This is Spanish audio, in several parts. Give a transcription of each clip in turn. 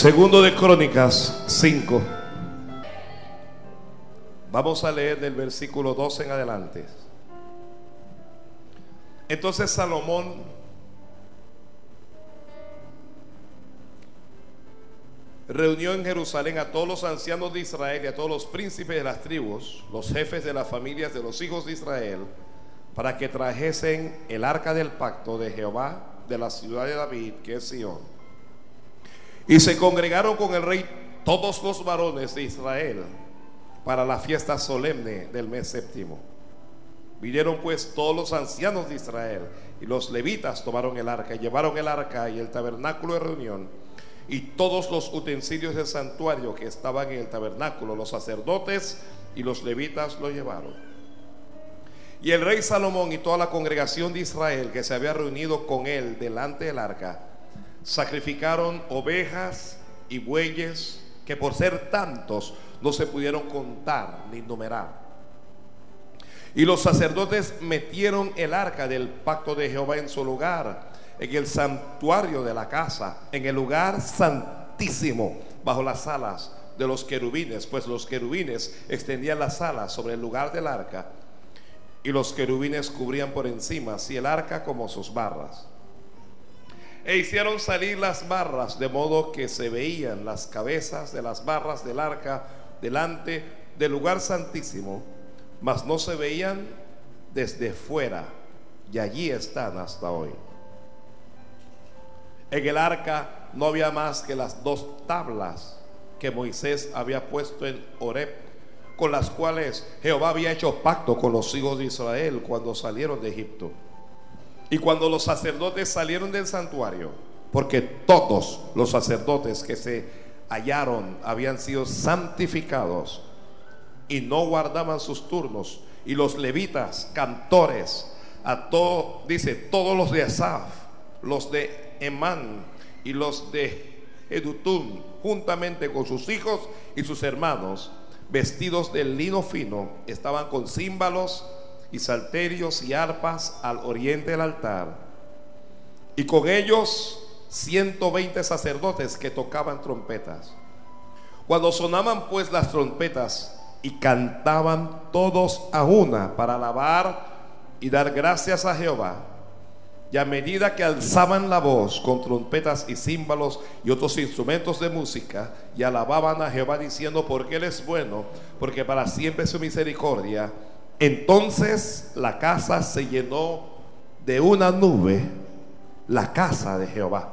Segundo de Crónicas 5. Vamos a leer del versículo 12 en adelante. Entonces Salomón reunió en Jerusalén a todos los ancianos de Israel y a todos los príncipes de las tribus, los jefes de las familias de los hijos de Israel, para que trajesen el arca del pacto de Jehová de la ciudad de David, que es Sión. Y se congregaron con el rey todos los varones de Israel para la fiesta solemne del mes séptimo. Vinieron pues todos los ancianos de Israel y los levitas tomaron el arca y llevaron el arca y el tabernáculo de reunión y todos los utensilios del santuario que estaban en el tabernáculo, los sacerdotes y los levitas lo llevaron. Y el rey Salomón y toda la congregación de Israel que se había reunido con él delante del arca, sacrificaron ovejas y bueyes que por ser tantos no se pudieron contar ni numerar. Y los sacerdotes metieron el arca del pacto de Jehová en su lugar, en el santuario de la casa, en el lugar santísimo, bajo las alas de los querubines, pues los querubines extendían las alas sobre el lugar del arca y los querubines cubrían por encima, así el arca como sus barras. E hicieron salir las barras de modo que se veían las cabezas de las barras del arca delante del lugar santísimo, mas no se veían desde fuera, y allí están hasta hoy. En el arca no había más que las dos tablas que Moisés había puesto en Horeb, con las cuales Jehová había hecho pacto con los hijos de Israel cuando salieron de Egipto. Y cuando los sacerdotes salieron del santuario, porque todos los sacerdotes que se hallaron habían sido santificados y no guardaban sus turnos, y los levitas, cantores, a todo, dice, todos los de Asaf, los de Emán y los de Edutún, juntamente con sus hijos y sus hermanos, vestidos de lino fino, estaban con címbalos y salterios y arpas al oriente del altar. Y con ellos 120 sacerdotes que tocaban trompetas. Cuando sonaban pues las trompetas y cantaban todos a una para alabar y dar gracias a Jehová, y a medida que alzaban la voz con trompetas y címbalos y otros instrumentos de música, y alababan a Jehová diciendo, porque Él es bueno, porque para siempre es su misericordia, entonces la casa se llenó de una nube, la casa de Jehová.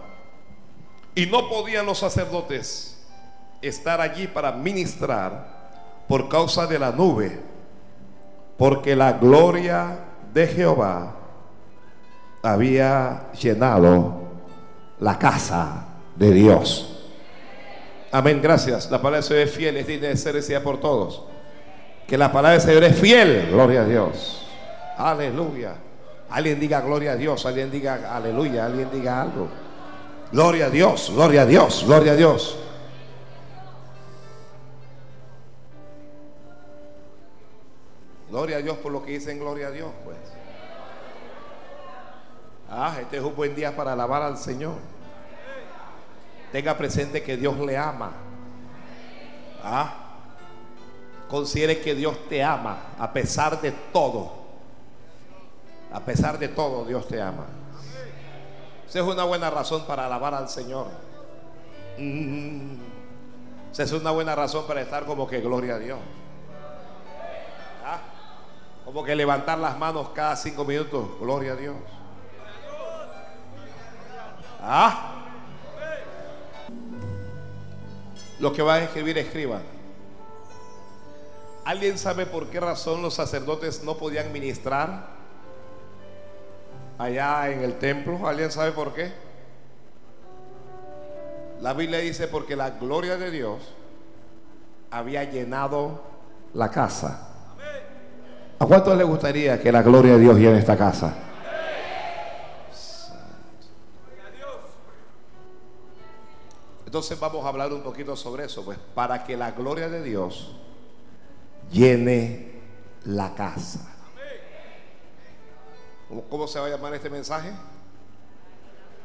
Y no podían los sacerdotes estar allí para ministrar por causa de la nube, porque la gloria de Jehová había llenado la casa de Dios. Amén, gracias. La palabra del Señor es fiel, es digna de ser decida por todos. Que la palabra del Señor es fiel, gloria a Dios. Aleluya. Alguien diga gloria a Dios, alguien diga aleluya, alguien diga algo. Gloria a Dios, gloria a Dios, gloria a Dios. Gloria a Dios por lo que dicen gloria a Dios, pues. Ah, este es un buen día para alabar al Señor. Tenga presente que Dios le ama. Ah, considere que Dios te ama a pesar de todo. A pesar de todo, Dios te ama. Esa es una buena razón para alabar al Señor. Mm. Esa es una buena razón para estar como que gloria a Dios. Ah, como que levantar las manos cada cinco minutos, gloria a Dios. Ah. Los que van a escribir, escriban. ¿Alguien sabe por qué razón los sacerdotes no podían ministrar allá en el templo? ¿Alguien sabe por qué? La Biblia dice porque la gloria de Dios había llenado la casa. ¿A cuántos les gustaría que la gloria de Dios llene esta casa? Entonces vamos a hablar un poquito sobre eso, pues para que la gloria de Dios llene la casa. ¿Cómo, se va a llamar este mensaje?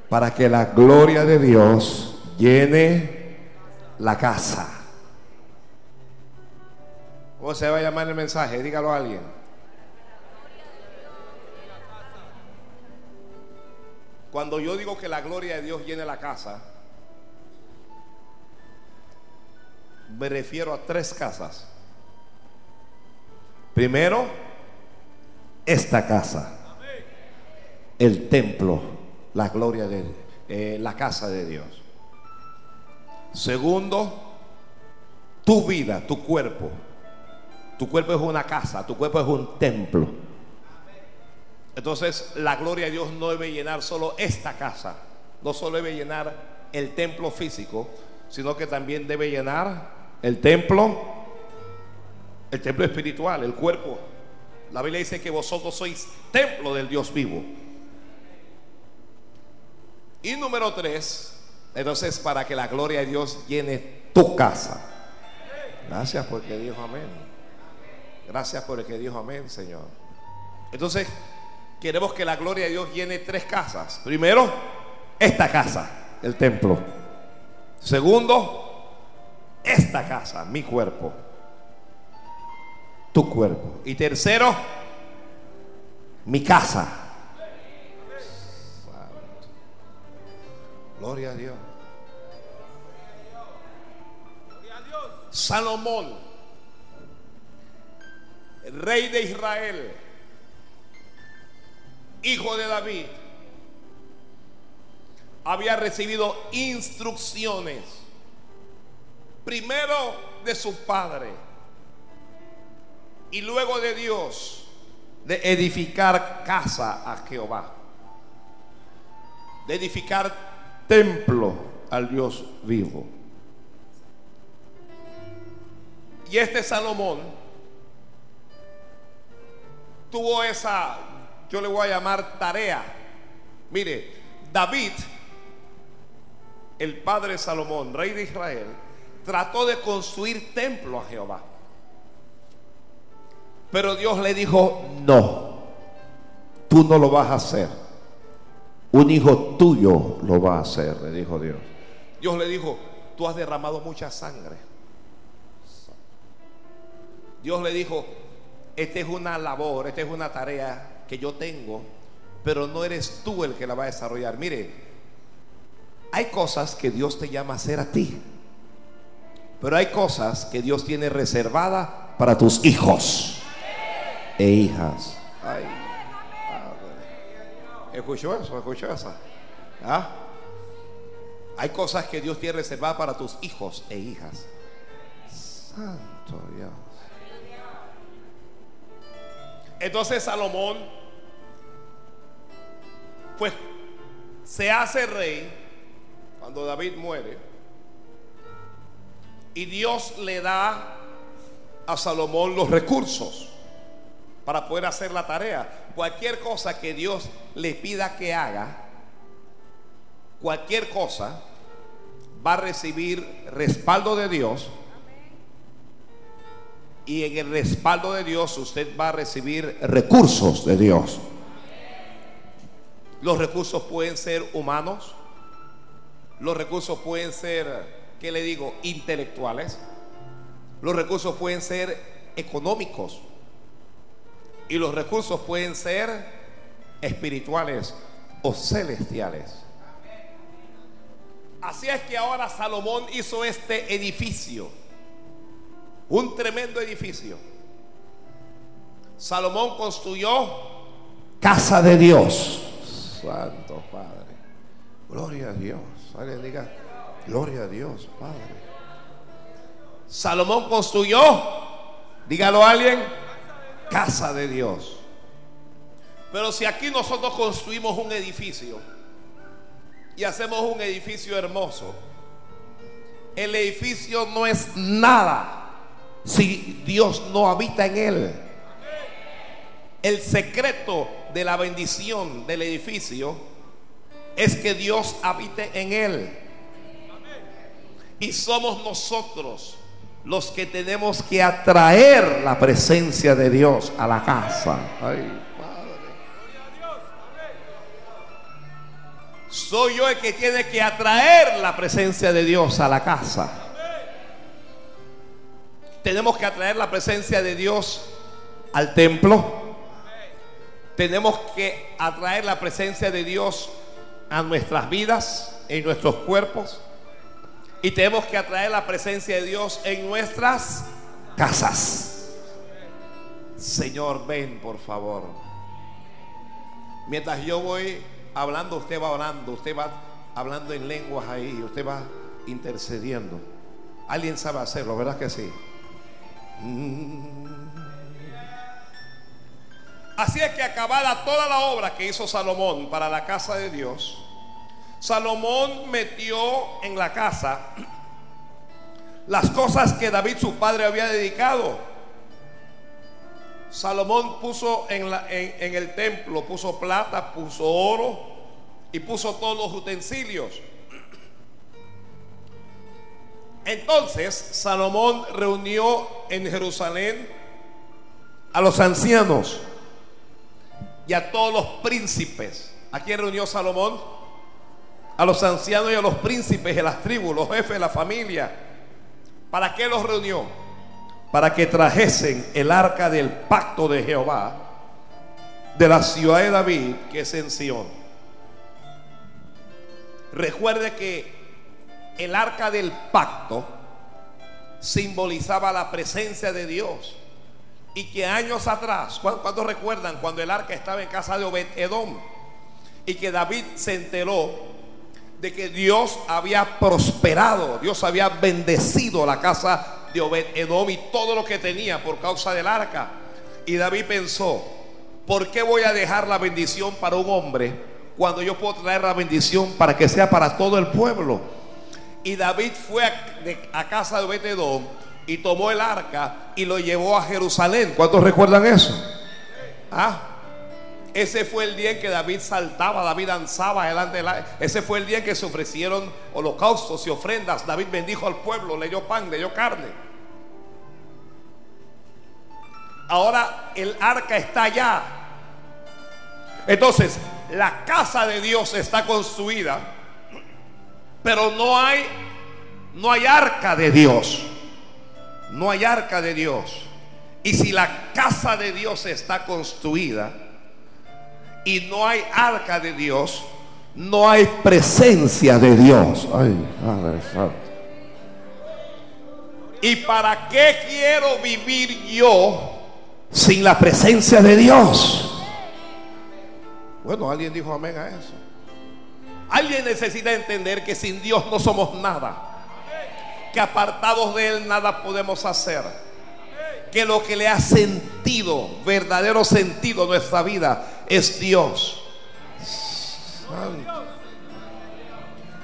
Para que la gloria de Dios llene la casa. ¿Cómo se va a llamar el mensaje? Dígalo a alguien. Cuando yo digo que la gloria de Dios llene la casa, me refiero a tres casas. Primero, esta casa, el templo, la gloria de eh, la casa de Dios. Segundo, tu vida, tu cuerpo. Tu cuerpo es una casa, tu cuerpo es un templo. Entonces, la gloria de Dios no debe llenar solo esta casa, no solo debe llenar el templo físico, sino que también debe llenar el templo, el templo espiritual, el cuerpo. La Biblia dice que vosotros sois templo del Dios vivo. Y número tres, entonces para que la gloria de Dios llene tu casa. Gracias porque dijo amén. Gracias por el que dijo amén, Señor. Entonces, queremos que la gloria de Dios llene tres casas. Primero, esta casa, el templo. Segundo, esta casa, mi cuerpo. Tu cuerpo. Y tercero, mi casa. Gloria a Dios. Salomón, rey de Israel, hijo de David, había recibido instrucciones, primero de su padre y luego de Dios, de edificar casa a Jehová, de edificar templo al Dios vivo. Y este Salomón tuvo esa, yo le voy a llamar tarea. Mire, David, el padre Salomón, rey de Israel, trató de construir templo a Jehová. Pero Dios le dijo, no, tú no lo vas a hacer. Un hijo tuyo lo va a hacer, le dijo Dios. Dios le dijo, tú has derramado mucha sangre. Dios le dijo, esta es una labor, esta es una tarea que yo tengo, pero no eres tú el que la va a desarrollar. Mire, hay cosas que Dios te llama a hacer a ti, pero hay cosas que Dios tiene reservadas para tus hijos e hijas. Ay, ¿Escuchó eso? ¿Escuchó eso? ¿Ah? Hay cosas que Dios tiene reservadas para tus hijos e hijas. Santo Dios. Entonces Salomón, pues se hace rey cuando David muere. Y Dios le da a Salomón los recursos para poder hacer la tarea. Cualquier cosa que Dios le pida que haga, cualquier cosa, va a recibir respaldo de Dios. Y en el respaldo de Dios usted va a recibir recursos de Dios. Los recursos pueden ser humanos. Los recursos pueden ser, ¿qué le digo? Intelectuales. Los recursos pueden ser económicos. Y los recursos pueden ser espirituales o celestiales. Así es que ahora Salomón hizo este edificio. Un tremendo edificio. Salomón construyó casa de Dios. Santo Padre. Gloria a Dios. Alguien diga, gloria a Dios, Padre. Salomón construyó, dígalo a alguien, casa de Dios. Pero si aquí nosotros construimos un edificio y hacemos un edificio hermoso, el edificio no es nada si Dios no habita en él. El secreto de la bendición del edificio es que Dios habite en él. Y somos nosotros los que tenemos que atraer la presencia de Dios a la casa. Soy yo el que tiene que atraer la presencia de Dios a la casa. tenemos que atraer la presencia de Dios al templo. Tenemos que atraer la presencia de Dios a nuestras vidas, en nuestros cuerpos. Y tenemos que atraer la presencia de Dios en nuestras casas. Señor, ven por favor. Mientras yo voy hablando, usted va orando, usted va hablando en lenguas ahí, usted va intercediendo. Alguien sabe hacerlo, ¿verdad que sí? Así es que acabada toda la obra que hizo Salomón para la casa de Dios, Salomón metió en la casa las cosas que David su padre había dedicado. Salomón puso en, el templo, puso plata, puso oro y puso todos los utensilios. Entonces Salomón reunió en Jerusalén a los ancianos y a todos los príncipes. ¿A quién reunió Salomón? A los ancianos y a los príncipes de las tribus, los jefes de la familia. ¿Para qué los reunió? Para que trajesen el arca del pacto de Jehová de la ciudad de David, que es en Sión. Recuerde que el arca del pacto simbolizaba la presencia de Dios. Y que años atrás, ¿cuántos recuerdan cuando el arca estaba en casa de Obed Edom? Y que David se enteró de que Dios había prosperado, Dios había bendecido la casa de Obed Edom y todo lo que tenía por causa del arca. Y David pensó, ¿por qué voy a dejar la bendición para un hombre cuando yo puedo traer la bendición para que sea para todo el pueblo? Y David fue a, casa de Obededón y tomó el arca y lo llevó a Jerusalén. ¿Cuántos recuerdan eso? Ah, ese fue el día en que David saltaba, David danzaba delante de la... Ese fue el día en que se ofrecieron holocaustos y ofrendas. David bendijo al pueblo, le dio pan, le dio carne. Ahora el arca está allá. Entonces, la casa de Dios está construida pero no hay no hay arca de Dios. No hay arca de Dios. Y si la casa de Dios está construida y no hay arca de Dios, no hay presencia de Dios. Ay, ¿Y para qué quiero vivir yo sin la presencia de Dios? Bueno, alguien dijo amén a eso. Alguien necesita entender que sin Dios no somos nada. Que apartados de Él nada podemos hacer. Que lo que le ha sentido, verdadero sentido a nuestra vida es Dios.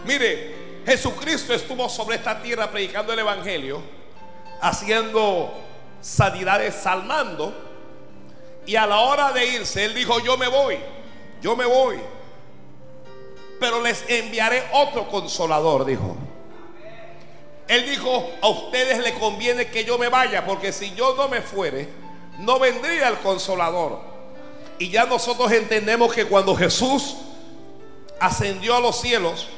Mire, Jesucristo estuvo sobre esta tierra predicando el Evangelio, haciendo sanidades, salmando. Y a la hora de irse, Él dijo, yo me voy, yo me voy pero les enviaré otro consolador, dijo. Él dijo, a ustedes les conviene que yo me vaya, porque si yo no me fuere, no vendría el consolador. Y ya nosotros entendemos que cuando Jesús ascendió a los cielos,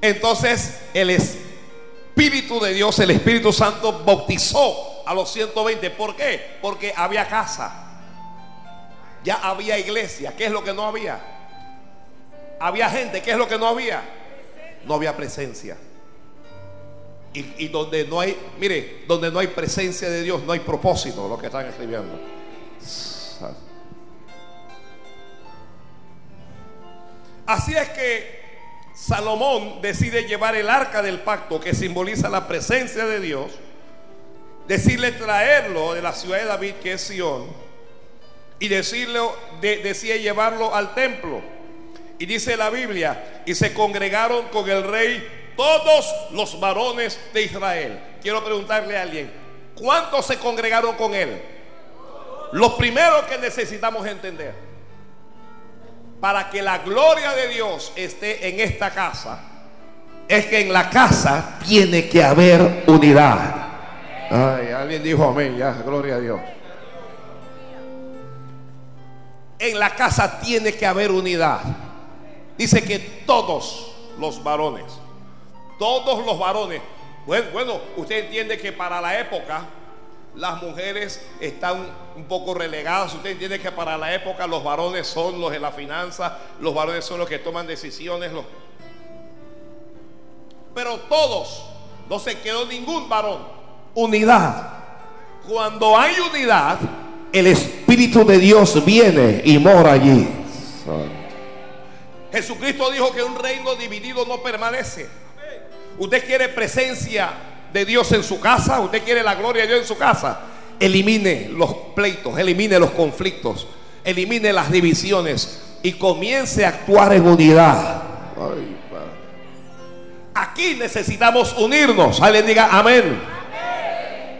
entonces el Espíritu de Dios, el Espíritu Santo, bautizó a los 120. ¿Por qué? Porque había casa. Ya había iglesia. ¿Qué es lo que no había? Había gente, ¿qué es lo que no había? No había presencia. Y, donde no hay, mire, donde no hay presencia de Dios, no hay propósito, lo que están escribiendo. Así es que Salomón decide llevar el arca del pacto que simboliza la presencia de Dios, decirle traerlo de la ciudad de David, que es Sión, y decirle, decide llevarlo al templo. Y dice la Biblia, y se congregaron con el rey todos los varones de Israel. Quiero preguntarle a alguien, ¿cuántos se congregaron con él? Lo primero que necesitamos entender, para que la gloria de Dios esté en esta casa, es que en la casa tiene que haber unidad. Ay, alguien dijo amén, ya, gloria a Dios. En la casa tiene que haber unidad. Dice que todos los varones, todos los varones, bueno, bueno, usted entiende que para la época Las mujeres están un poco relegadas. Usted entiende que para la época los varones son los de la finanza, los varones son los que toman decisiones. Los... Pero todos, no se quedó ningún varón. Unidad. Cuando hay unidad, el Espíritu de Dios viene y mora allí. Jesucristo dijo que un reino dividido no permanece. Usted quiere presencia de Dios en su casa, usted quiere la gloria de Dios en su casa. Elimine los pleitos, elimine los conflictos, elimine las divisiones y comience a actuar en unidad. Aquí necesitamos unirnos. Alguien diga amén.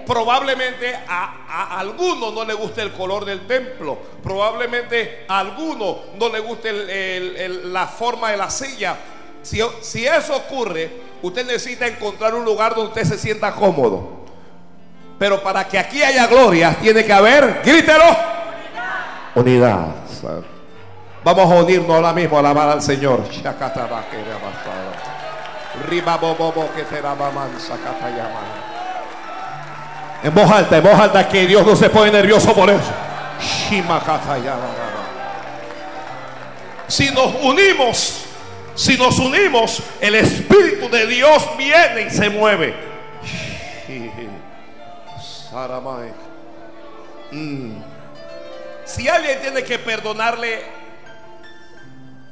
Probablemente a, alguno no le guste el color del templo. Probablemente a alguno no le guste la forma de la silla. Si, si eso ocurre, usted necesita encontrar un lugar donde usted se sienta cómodo. Pero para que aquí haya gloria, tiene que haber, grítelo, unidad. Vamos a unirnos ahora mismo a alabar al Señor. En voz alta, en voz alta, que Dios no se pone nervioso por eso. Si nos unimos, si nos unimos, el Espíritu de Dios viene y se mueve. Si alguien tiene que perdonarle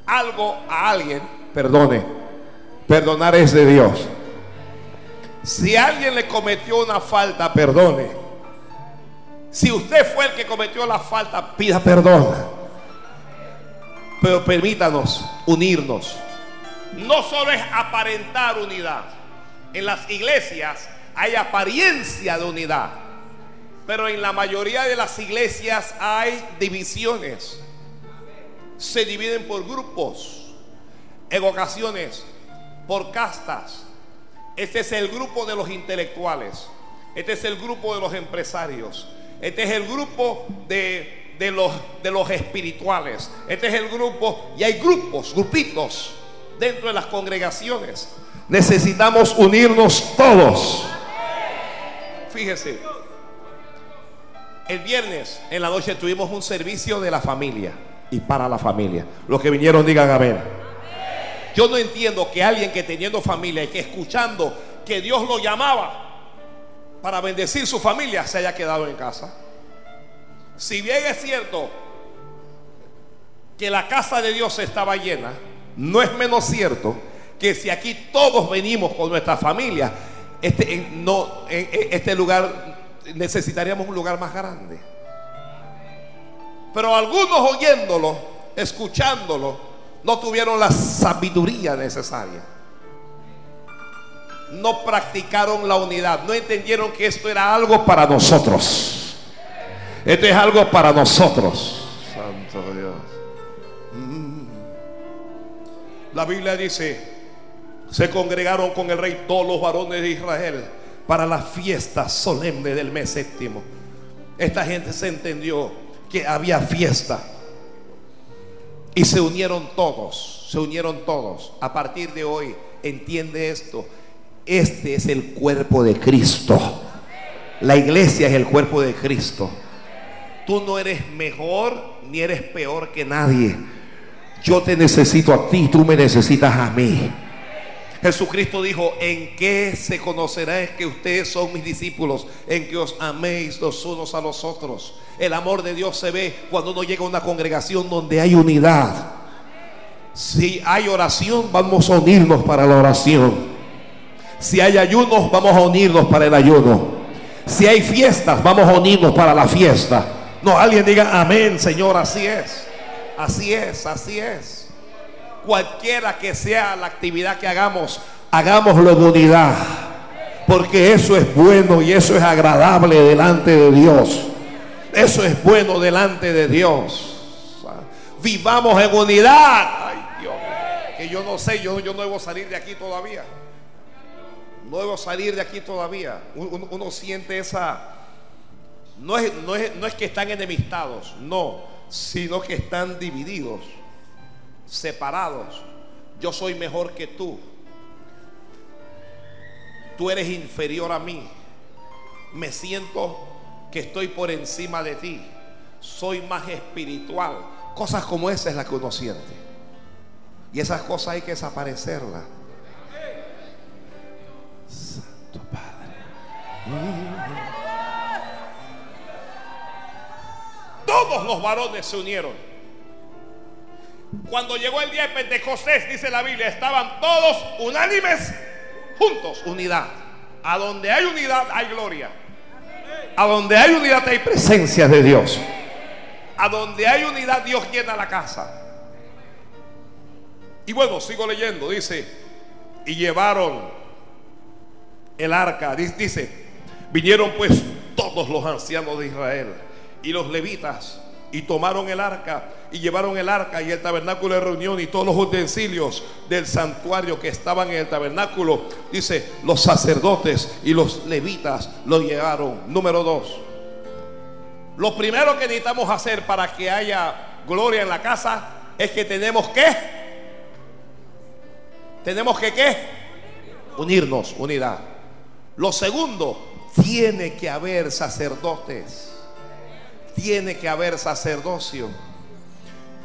algo a alguien, perdone. Perdonar es de Dios. Si alguien le cometió una falta, perdone. Si usted fue el que cometió la falta, pida perdón. Pero permítanos unirnos. No solo es aparentar unidad. En las iglesias hay apariencia de unidad. Pero en la mayoría de las iglesias hay divisiones. Se dividen por grupos. En ocasiones por castas este es el grupo de los intelectuales. Este es el grupo de los empresarios. Este es el grupo de, los, de los espirituales. Este es el grupo, y hay grupos, grupitos dentro de las congregaciones. Necesitamos unirnos todos. Fíjese, el viernes en la noche tuvimos un servicio de la familia y para la familia. Los que vinieron digan amén. Yo no entiendo que alguien que teniendo familia y que escuchando que Dios lo llamaba para bendecir su familia se haya quedado en casa. Si bien es cierto que la casa de Dios estaba llena, no es menos cierto que si aquí todos venimos con nuestra familia, este, este lugar necesitaríamos un lugar más grande. Pero algunos oyéndolo, escuchándolo, no tuvieron la sabiduría necesaria. No practicaron la unidad. No entendieron que esto era algo para nosotros. Esto es algo para nosotros. Santo Dios. La Biblia dice, se congregaron con el rey todos los varones de Israel para la fiesta solemne del mes séptimo. Esta gente se entendió que había fiesta y se unieron todos, se unieron todos. A partir de hoy, entiende esto. Este es el cuerpo de Cristo. La iglesia es el cuerpo de Cristo. Tú no eres mejor ni eres peor que nadie. Yo te necesito a ti, tú me necesitas a mí. Jesucristo dijo, ¿en qué se conocerá que ustedes son mis discípulos? En que os améis los unos a los otros. El amor de Dios se ve cuando uno llega a una congregación donde hay unidad. Si hay oración, vamos a unirnos para la oración. Si hay ayunos, vamos a unirnos para el ayuno. Si hay fiestas, vamos a unirnos para la fiesta. No, alguien diga amén, Señor, así es. Así es, así es cualquiera que sea la actividad que hagamos, hagámoslo en unidad. Porque eso es bueno y eso es agradable delante de Dios. Eso es bueno delante de Dios. Vivamos en unidad. Ay, Dios. Que yo no sé, yo, no debo salir de aquí todavía. No debo salir de aquí todavía. Uno, siente esa... No es, no, es, no es que están enemistados, no, sino que están divididos separados. Yo soy mejor que tú. Tú eres inferior a mí. Me siento que estoy por encima de ti, soy más espiritual. Cosas como esa es la que uno siente. Y esas cosas hay que desaparecerlas. Santo Padre. Todos los varones se unieron. Cuando llegó el día de Pentecostés, dice la Biblia, estaban todos unánimes, juntos, unidad. A donde hay unidad hay gloria. A donde hay unidad hay presencia de Dios. A donde hay unidad Dios llena la casa. Y bueno, sigo leyendo, dice, y llevaron el arca, dice, vinieron pues todos los ancianos de Israel y los levitas y tomaron el arca y llevaron el arca y el tabernáculo de reunión y todos los utensilios del santuario que estaban en el tabernáculo. Dice, los sacerdotes y los levitas lo llevaron. Número dos. Lo primero que necesitamos hacer para que haya gloria en la casa es que tenemos que tenemos que qué? Unirnos, unidad. Lo segundo, tiene que haber sacerdotes tiene que haber sacerdocio.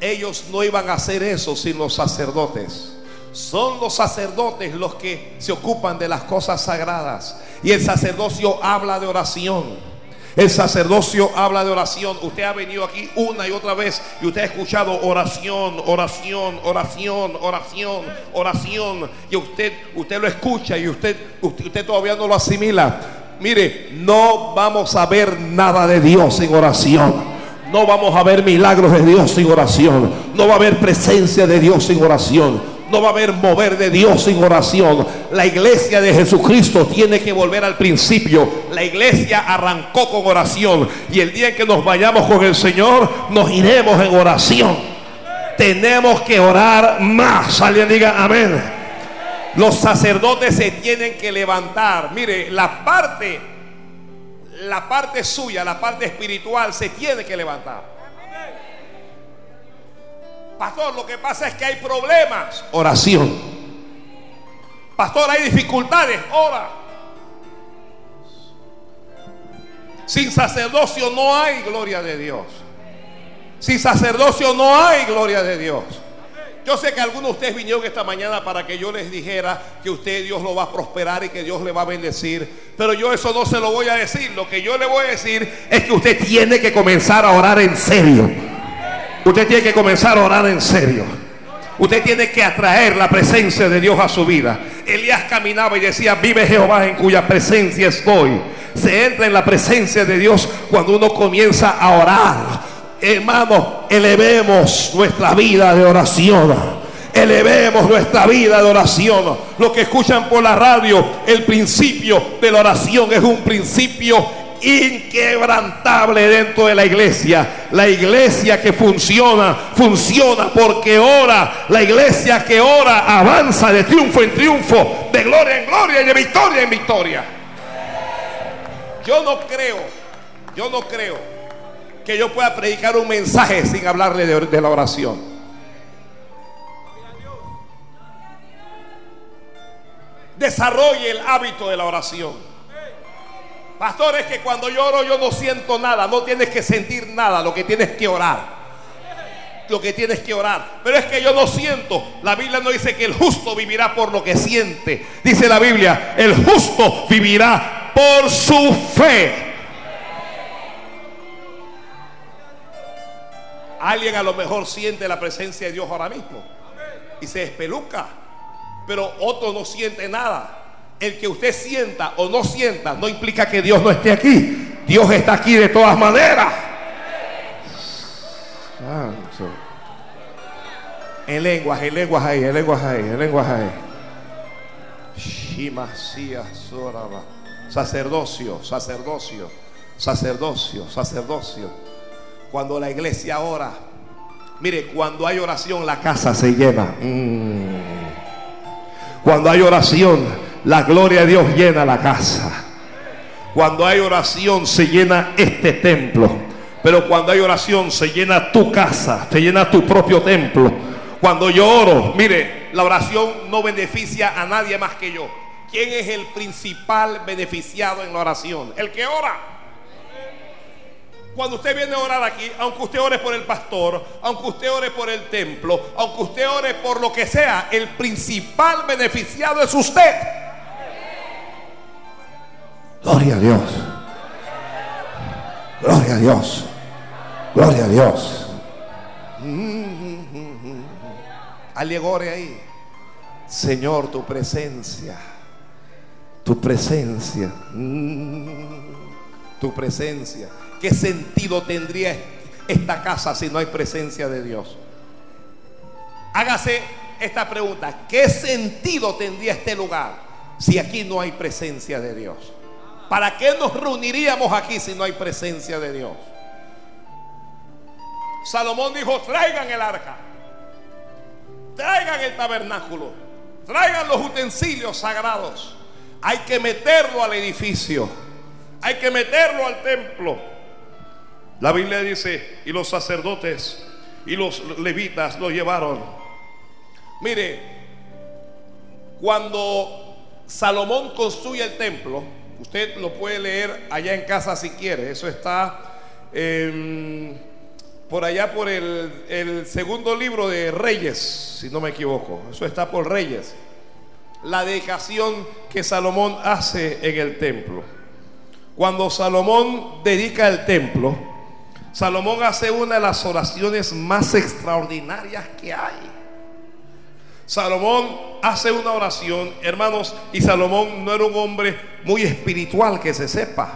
Ellos no iban a hacer eso sin los sacerdotes. Son los sacerdotes los que se ocupan de las cosas sagradas. Y el sacerdocio habla de oración. El sacerdocio habla de oración. Usted ha venido aquí una y otra vez y usted ha escuchado oración, oración, oración, oración, oración. Y usted, usted lo escucha y usted, usted todavía no lo asimila. Mire, no vamos a ver nada de Dios sin oración. No vamos a ver milagros de Dios sin oración. No va a haber presencia de Dios sin oración. No va a haber mover de Dios sin oración. La iglesia de Jesucristo tiene que volver al principio. La iglesia arrancó con oración. Y el día en que nos vayamos con el Señor, nos iremos en oración. Tenemos que orar más. Alguien diga amén. Los sacerdotes se tienen que levantar. Mire, la parte, la parte suya, la parte espiritual se tiene que levantar. Pastor, lo que pasa es que hay problemas. Oración. Pastor, hay dificultades. Ora. Sin sacerdocio no hay gloria de Dios. Sin sacerdocio no hay gloria de Dios. Yo sé que algunos de ustedes vinieron esta mañana para que yo les dijera que usted Dios lo va a prosperar y que Dios le va a bendecir. Pero yo eso no se lo voy a decir. Lo que yo le voy a decir es que usted tiene que comenzar a orar en serio. Usted tiene que comenzar a orar en serio. Usted tiene que atraer la presencia de Dios a su vida. Elías caminaba y decía, vive Jehová en cuya presencia estoy. Se entra en la presencia de Dios cuando uno comienza a orar Hermanos, elevemos nuestra vida de oración. Elevemos nuestra vida de oración. Los que escuchan por la radio, el principio de la oración es un principio inquebrantable dentro de la iglesia. La iglesia que funciona, funciona porque ora. La iglesia que ora avanza de triunfo en triunfo, de gloria en gloria y de victoria en victoria. Yo no creo, yo no creo que yo pueda predicar un mensaje sin hablarle de, la oración. Desarrolle el hábito de la oración. Pastor, es que cuando yo oro yo no siento nada. No tienes que sentir nada. Lo que tienes que orar. Lo que tienes que orar. Pero es que yo no siento. La Biblia no dice que el justo vivirá por lo que siente. Dice la Biblia, el justo vivirá por su fe. Alguien a lo mejor siente la presencia de Dios ahora mismo y se espeluca, pero otro no siente nada. El que usted sienta o no sienta no implica que Dios no esté aquí. Dios está aquí de todas maneras. En lenguas, en lenguas ahí, en lenguas ahí, en lenguas ahí. Sacerdocio, sacerdocio, sacerdocio, sacerdocio. Cuando la iglesia ora, mire, cuando hay oración la casa se llena. Mm. Cuando hay oración, la gloria de Dios llena la casa. Cuando hay oración se llena este templo. Pero cuando hay oración se llena tu casa, se llena tu propio templo. Cuando yo oro, mire, la oración no beneficia a nadie más que yo. ¿Quién es el principal beneficiado en la oración? El que ora. Cuando usted viene a orar aquí, aunque usted ore por el pastor, aunque usted ore por el templo, aunque usted ore por lo que sea, el principal beneficiado es usted. Gloria a Dios. Gloria a Dios. Gloria a Dios. Alegore ahí. Señor, tu presencia. Tu presencia. Mm, tu presencia. ¿Qué sentido tendría esta casa si no hay presencia de Dios? Hágase esta pregunta. ¿Qué sentido tendría este lugar si aquí no hay presencia de Dios? ¿Para qué nos reuniríamos aquí si no hay presencia de Dios? Salomón dijo, traigan el arca, traigan el tabernáculo, traigan los utensilios sagrados. Hay que meterlo al edificio, hay que meterlo al templo. La Biblia dice, y los sacerdotes y los levitas lo llevaron. Mire, cuando Salomón construye el templo, usted lo puede leer allá en casa si quiere, eso está por allá por el, el segundo libro de Reyes, si no me equivoco, eso está por Reyes, la dedicación que Salomón hace en el templo. Cuando Salomón dedica el templo, Salomón hace una de las oraciones más extraordinarias que hay. Salomón hace una oración, hermanos, y Salomón no era un hombre muy espiritual, que se sepa.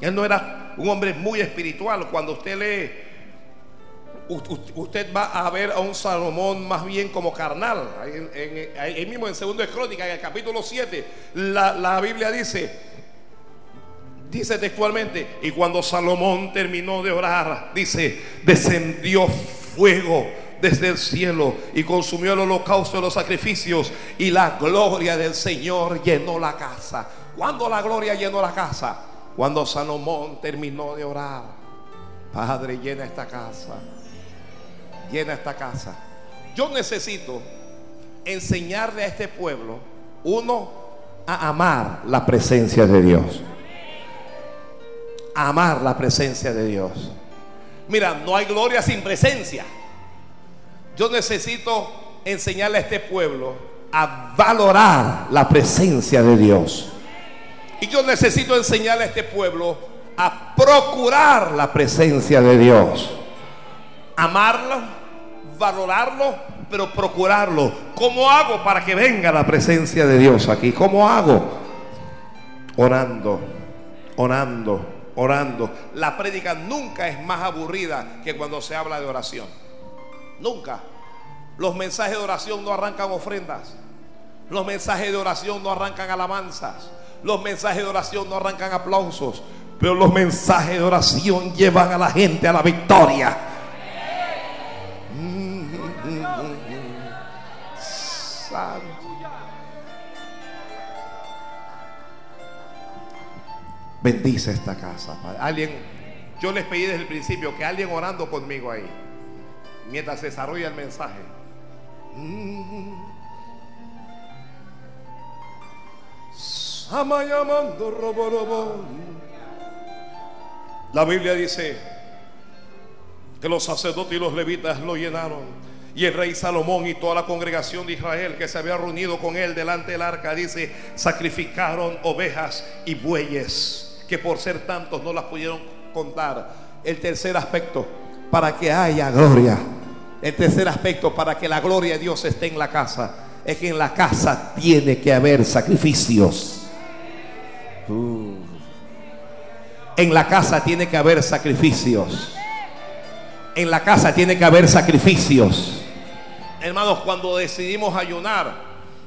Él no era un hombre muy espiritual. Cuando usted lee, usted va a ver a un Salomón más bien como carnal. Ahí, mismo en segundo de Crónica, en el capítulo 7, la, la Biblia dice, Dice textualmente, y cuando Salomón terminó de orar, dice, descendió fuego desde el cielo y consumió el holocausto de los sacrificios y la gloria del Señor llenó la casa. ¿Cuándo la gloria llenó la casa? Cuando Salomón terminó de orar. Padre, llena esta casa. Llena esta casa. Yo necesito enseñarle a este pueblo, uno, a amar la presencia de Dios amar la presencia de Dios. Mira, no hay gloria sin presencia. Yo necesito enseñarle a este pueblo a valorar la presencia de Dios. Y yo necesito enseñarle a este pueblo a procurar la presencia de Dios. Amarlo, valorarlo, pero procurarlo. ¿Cómo hago para que venga la presencia de Dios aquí? ¿Cómo hago? Orando, orando, orando. La prédica nunca es más aburrida que cuando se habla de oración. Nunca. Los mensajes de oración no arrancan ofrendas. Los mensajes de oración no arrancan alabanzas. Los mensajes de oración no arrancan aplausos. Pero los mensajes de oración llevan a la gente a la victoria. Bendice esta casa, Alguien, yo les pedí desde el principio que alguien orando conmigo ahí, mientras se desarrolla el mensaje. La Biblia dice que los sacerdotes y los levitas lo llenaron. Y el rey Salomón y toda la congregación de Israel que se había reunido con él delante del arca, dice, sacrificaron ovejas y bueyes que por ser tantos no las pudieron contar. El tercer aspecto, para que haya gloria. El tercer aspecto, para que la gloria de Dios esté en la casa, es que en la casa tiene que haber sacrificios. Uh. En la casa tiene que haber sacrificios. En la casa tiene que haber sacrificios. Hermanos, cuando decidimos ayunar,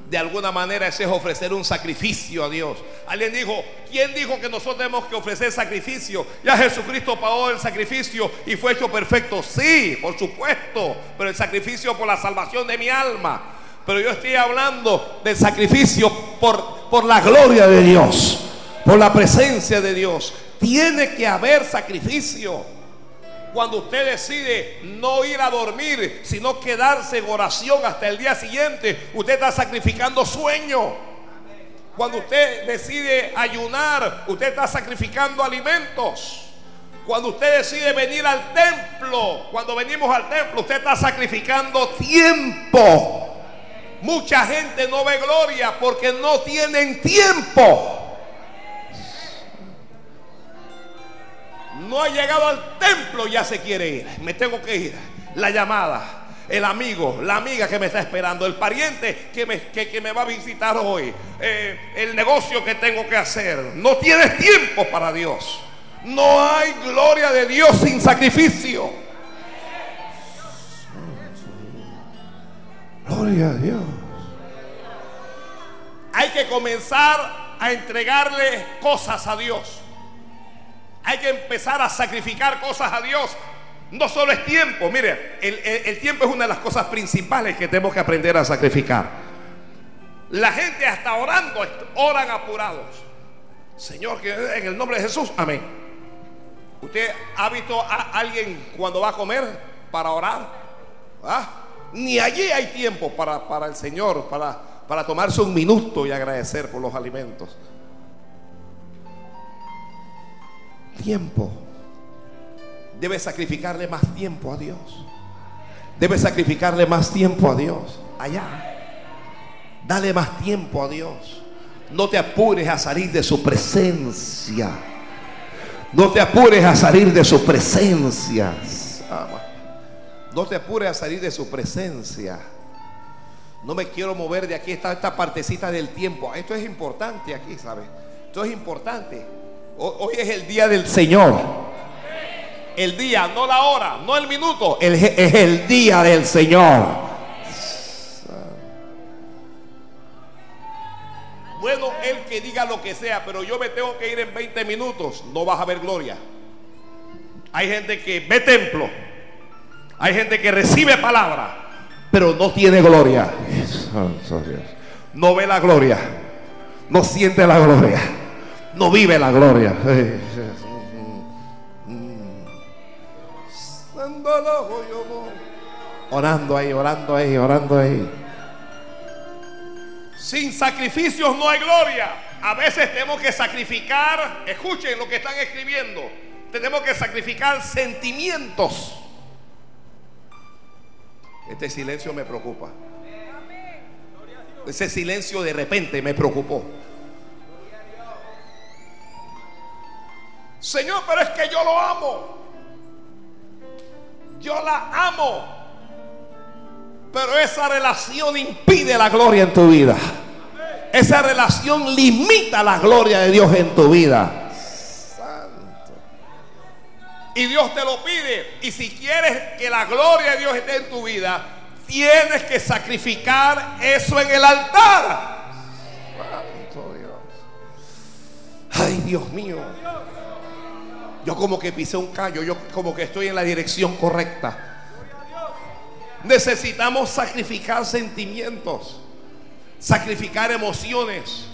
de alguna manera ese es ofrecer un sacrificio a Dios. Alguien dijo, ¿quién dijo que nosotros tenemos que ofrecer sacrificio? Ya Jesucristo pagó el sacrificio y fue hecho perfecto. Sí, por supuesto, pero el sacrificio por la salvación de mi alma. Pero yo estoy hablando del sacrificio por, por la gloria de Dios, por la presencia de Dios. Tiene que haber sacrificio cuando usted decide no ir a dormir, sino quedarse en oración hasta el día siguiente, usted está sacrificando sueño. Cuando usted decide ayunar, usted está sacrificando alimentos. Cuando usted decide venir al templo, cuando venimos al templo, usted está sacrificando tiempo. Mucha gente no ve gloria porque no tienen tiempo. No ha llegado al templo, ya se quiere ir. Me tengo que ir. La llamada, el amigo, la amiga que me está esperando, el pariente que me, que, me va a visitar hoy, eh, el negocio que tengo que hacer. No tienes tiempo para Dios. No hay gloria de Dios sin sacrificio. Gloria a Dios. Hay que comenzar a entregarle cosas a Dios. Hay que empezar a sacrificar cosas a Dios. No solo es tiempo, mire, el, tiempo es una de las cosas principales que tenemos que aprender a sacrificar. La gente hasta orando, oran apurados. Señor, que en el nombre de Jesús, amén. ¿Usted ha visto a alguien cuando va a comer para orar? ¿Ah? Ni allí hay tiempo para, para el Señor, para, para tomarse un minuto y agradecer por los alimentos. Tiempo. Debe sacrificarle más tiempo a Dios. Debe sacrificarle más tiempo a Dios. Allá. Dale más tiempo a Dios. No te apures a salir de su presencia. No te apures a salir de su presencia. No te apures a salir de su presencia. No me quiero mover de aquí. Está esta partecita del tiempo. Esto es importante aquí, ¿sabes? Esto es importante. Hoy es el día del Señor. El día, no la hora, no el minuto. es el día del Señor. Bueno, el que diga lo que sea, pero yo me tengo que ir en 20 minutos. No vas a ver gloria. Hay gente que ve templo. Hay gente que recibe palabra, pero no tiene gloria. No ve la gloria. No siente la gloria. No vive la gloria. Orando ahí, orando ahí, orando ahí. Sin sacrificios no hay gloria. A veces tenemos que sacrificar, escuchen lo que están escribiendo, tenemos que sacrificar sentimientos. Este silencio me preocupa. Ese silencio de repente me preocupó. Señor, pero es que yo lo amo. Yo la amo. Pero esa relación impide la gloria en tu vida. Esa relación limita la gloria de Dios en tu vida. Santo. Y Dios te lo pide. Y si quieres que la gloria de Dios esté en tu vida, tienes que sacrificar eso en el altar. Santo Dios. Ay, Dios mío. Yo como que pisé un callo, yo como que estoy en la dirección correcta. Necesitamos sacrificar sentimientos, sacrificar emociones.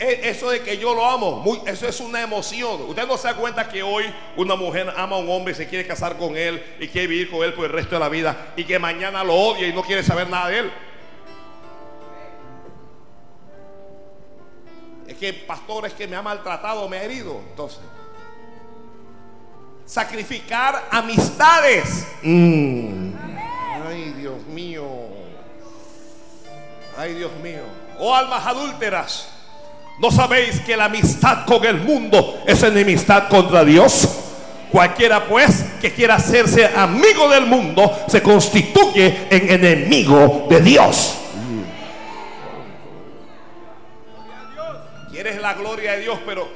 E, eso de que yo lo amo, eso es una emoción. Usted no se da cuenta que hoy una mujer ama a un hombre y se quiere casar con él y quiere vivir con él por el resto de la vida y que mañana lo odia y no quiere saber nada de él. Es que el pastor es que me ha maltratado, me ha herido. Entonces, sacrificar amistades. Mm. Ay, Dios mío. Ay, Dios mío. Oh almas adúlteras. ¿No sabéis que la amistad con el mundo es enemistad contra Dios? Cualquiera pues que quiera hacerse amigo del mundo se constituye en enemigo de Dios. Quieres la gloria de Dios, pero,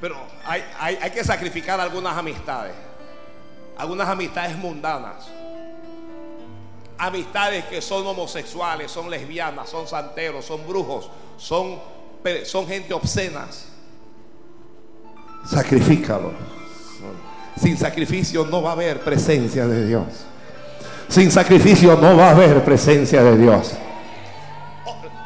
pero hay, hay que sacrificar algunas amistades. Algunas amistades mundanas amistades que son homosexuales, son lesbianas, son santeros, son brujos, son, son gente obscenas. Sacrifícalo. Sin sacrificio no va a haber presencia de Dios. Sin sacrificio no va a haber presencia de Dios.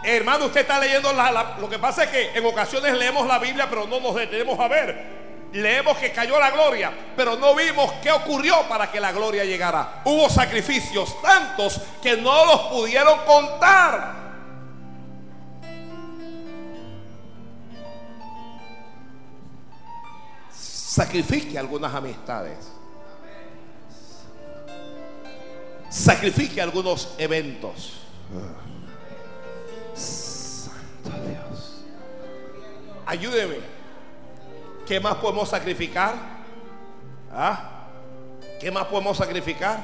Hermano, usted está leyendo la, lo que pasa es que en ocasiones leemos la Biblia, pero no nos detenemos a ver leemos que cayó la gloria, pero no vimos qué ocurrió para que la gloria llegara. Hubo sacrificios tantos que no los pudieron contar. sacrifique algunas amistades. Sacrifique algunos eventos. Ayúdeme. ¿Qué más podemos sacrificar? ¿Ah? ¿Qué más podemos sacrificar?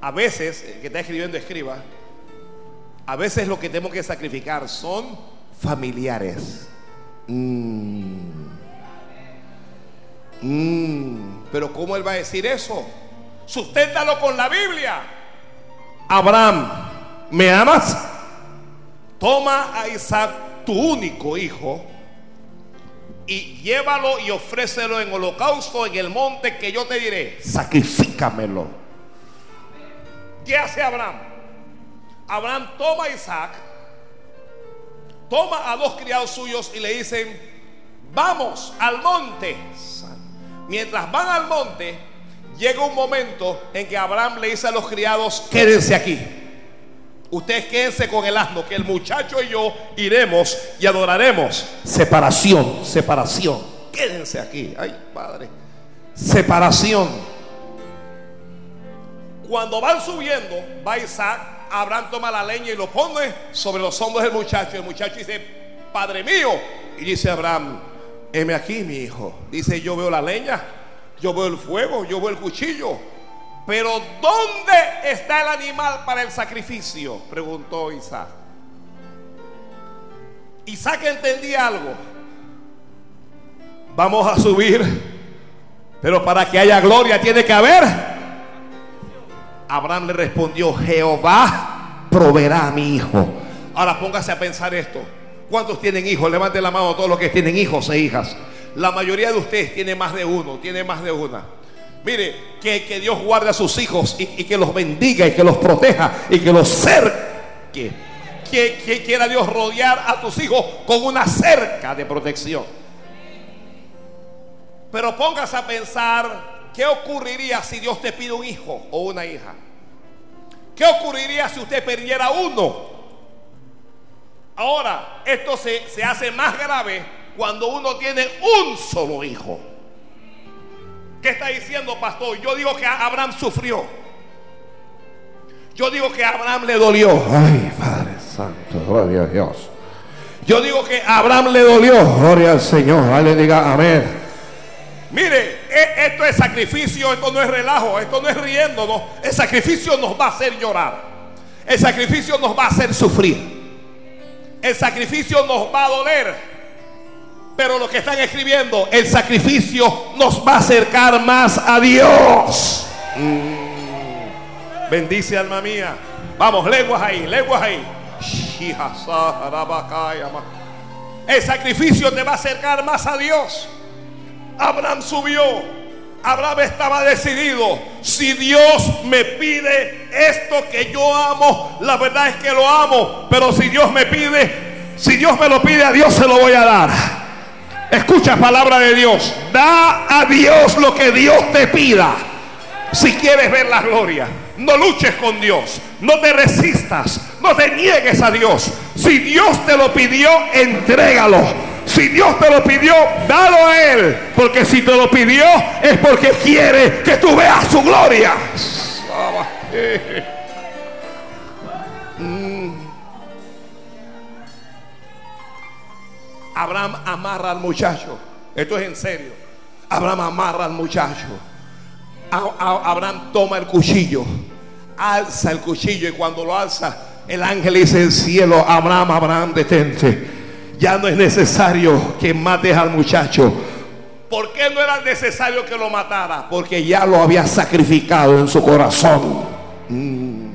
A veces, el que está escribiendo, escriba. A veces lo que tenemos que sacrificar son familiares. Mm. Mm. Pero ¿cómo él va a decir eso? Susténtalo con la Biblia. Abraham, ¿me amas? Toma a Isaac, tu único hijo, y llévalo y ofrécelo en holocausto en el monte que yo te diré. Sacrifícamelo. ¿Qué hace Abraham? Abraham toma a Isaac, toma a dos criados suyos y le dicen, vamos al monte. Mientras van al monte, llega un momento en que Abraham le dice a los criados, quédense aquí. Ustedes quédense con el asno, que el muchacho y yo iremos y adoraremos. Separación, separación. Quédense aquí. Ay, padre. Separación. Cuando van subiendo, va Isaac, Abraham toma la leña y lo pone sobre los hombros del muchacho. El muchacho dice, Padre mío. Y dice Abraham, heme aquí, mi hijo. Dice, yo veo la leña, yo veo el fuego, yo veo el cuchillo. Pero ¿dónde está el animal para el sacrificio? Preguntó Isaac. Isaac entendía algo. Vamos a subir, pero para que haya gloria tiene que haber. Abraham le respondió, Jehová proveerá a mi hijo. Ahora póngase a pensar esto. ¿Cuántos tienen hijos? Levante la mano todos los que tienen hijos e hijas. La mayoría de ustedes tiene más de uno, tiene más de una. Mire, que, que Dios guarde a sus hijos y, que los bendiga y que los proteja y que los cerque. Que, que quiera Dios rodear a tus hijos con una cerca de protección. Pero póngase a pensar qué ocurriría si Dios te pide un hijo o una hija. ¿Qué ocurriría si usted perdiera uno? Ahora, esto se, se hace más grave cuando uno tiene un solo hijo. ¿Qué está diciendo, pastor? Yo digo que Abraham sufrió. Yo digo que Abraham le dolió. Ay, Padre Santo, gloria a Dios. Yo digo que Abraham le dolió. Gloria al Señor. Dale, diga amén. Mire, e- esto es sacrificio, esto no es relajo, esto no es riéndonos. El sacrificio nos va a hacer llorar. El sacrificio nos va a hacer sufrir. El sacrificio nos va a doler. Pero lo que están escribiendo, el sacrificio nos va a acercar más a Dios. Mm. Bendice alma mía. Vamos, lenguas ahí, lenguas ahí. El sacrificio te va a acercar más a Dios. Abraham subió. Abraham estaba decidido. Si Dios me pide esto que yo amo, la verdad es que lo amo. Pero si Dios me pide, si Dios me lo pide a Dios, se lo voy a dar. Escucha palabra de Dios. Da a Dios lo que Dios te pida. Si quieres ver la gloria, no luches con Dios. No te resistas. No te niegues a Dios. Si Dios te lo pidió, entrégalo. Si Dios te lo pidió, dalo a Él. Porque si te lo pidió, es porque quiere que tú veas su gloria. Abraham amarra al muchacho. Esto es en serio. Abraham amarra al muchacho. Abraham toma el cuchillo. Alza el cuchillo y cuando lo alza, el ángel dice del cielo, Abraham, Abraham, detente. Ya no es necesario que mates al muchacho. ¿Por qué no era necesario que lo matara? Porque ya lo había sacrificado en su corazón. Mm.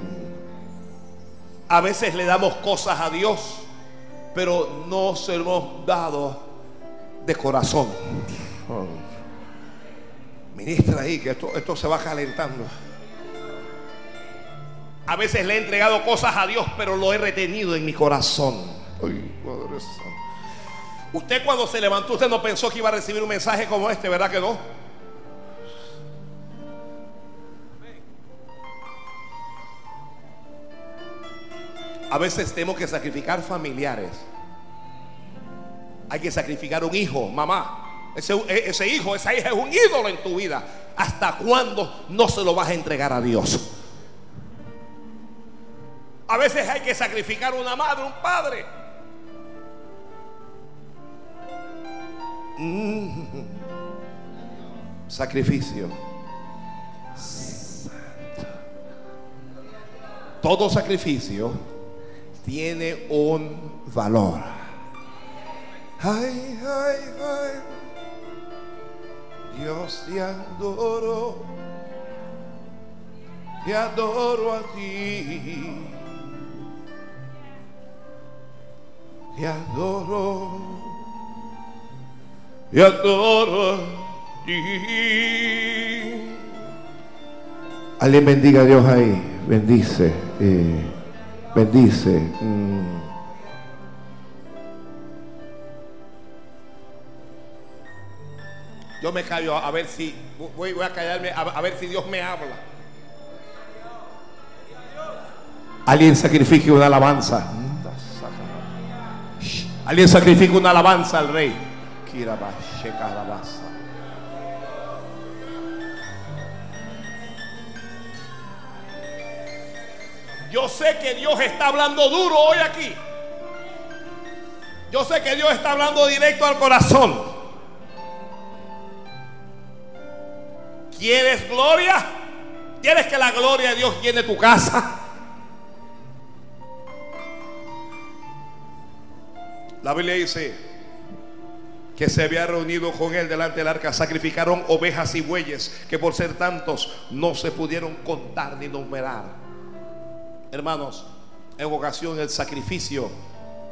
A veces le damos cosas a Dios, pero no se lo hemos dado de corazón. Ministra ahí, que esto, esto se va calentando. A veces le he entregado cosas a Dios, pero lo he retenido en mi corazón. Ay, Padre Santo. Usted cuando se levantó, usted no pensó que iba a recibir un mensaje como este, ¿verdad que no? A veces tenemos que sacrificar familiares. Hay que sacrificar un hijo, mamá. Ese, e, ese hijo, esa hija es un ídolo en tu vida. ¿Hasta cuándo no se lo vas a entregar a Dios? A veces hay que sacrificar una madre, un padre. Mm. Sacrificio. Todo sacrificio tiene un valor. Ay, ay, ay. Dios te adoro. Te adoro a ti. Te adoro. Te adoro a ti. Alguien bendiga a Dios ahí. Bendice. eh, bendice. Mm. Yo me callo a ver si voy, voy a callarme a, a ver si Dios me habla. Alguien sacrifique una alabanza. Alguien sacrifica una alabanza al rey. Alabanza. Yo sé que Dios está hablando duro hoy aquí. Yo sé que Dios está hablando directo al corazón. ¿Quieres gloria? ¿Quieres que la gloria de Dios llene tu casa? La Biblia dice que se había reunido con él delante del arca, sacrificaron ovejas y bueyes que por ser tantos no se pudieron contar ni numerar. Hermanos, en ocasión el sacrificio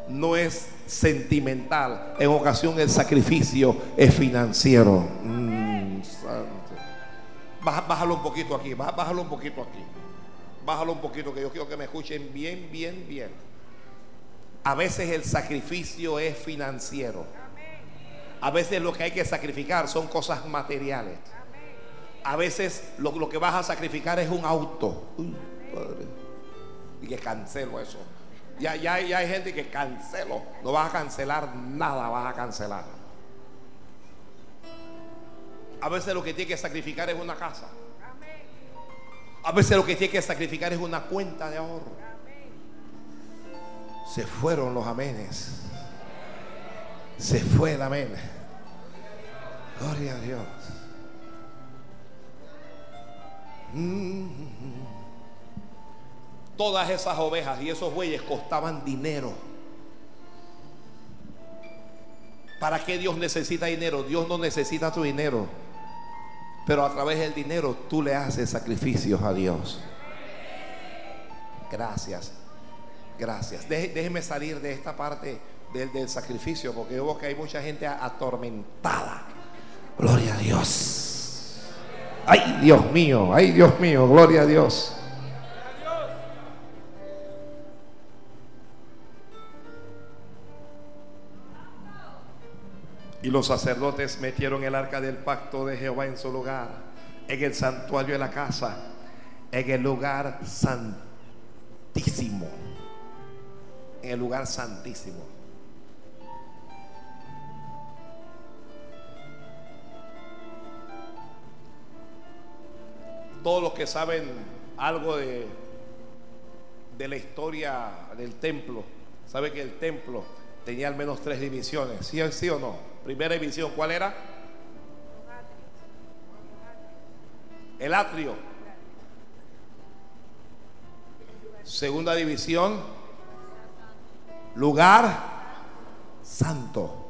no es sentimental, en ocasión el sacrificio es financiero. Mm, Bájalo un poquito aquí, bá- bájalo un poquito aquí. Bájalo un poquito que yo quiero que me escuchen bien, bien, bien. A veces el sacrificio es financiero. A veces lo que hay que sacrificar son cosas materiales. A veces lo, lo que vas a sacrificar es un auto. Uy, padre. Que cancelo eso. Ya, ya, ya hay gente que cancelo. No vas a cancelar nada, vas a cancelar. A veces lo que tiene que sacrificar es una casa. A veces lo que tiene que sacrificar es una cuenta de ahorro. Se fueron los amenes. Se fue el amén. Gloria a Dios. Mm. Todas esas ovejas y esos bueyes costaban dinero. ¿Para qué Dios necesita dinero? Dios no necesita tu dinero. Pero a través del dinero tú le haces sacrificios a Dios. Gracias. Gracias. Déjeme salir de esta parte del, sacrificio porque yo veo que hay mucha gente atormentada. Gloria a Dios. Ay, Dios mío, ay, Dios mío, gloria a Dios. Y los sacerdotes metieron el arca del pacto de Jehová en su lugar, en el santuario de la casa, en el lugar santísimo. En el lugar santísimo. Todos los que saben algo de, de la historia del templo, saben que el templo tenía al menos tres divisiones, ¿sí, sí o no? Primera división, ¿cuál era? El atrio. Segunda división, lugar santo.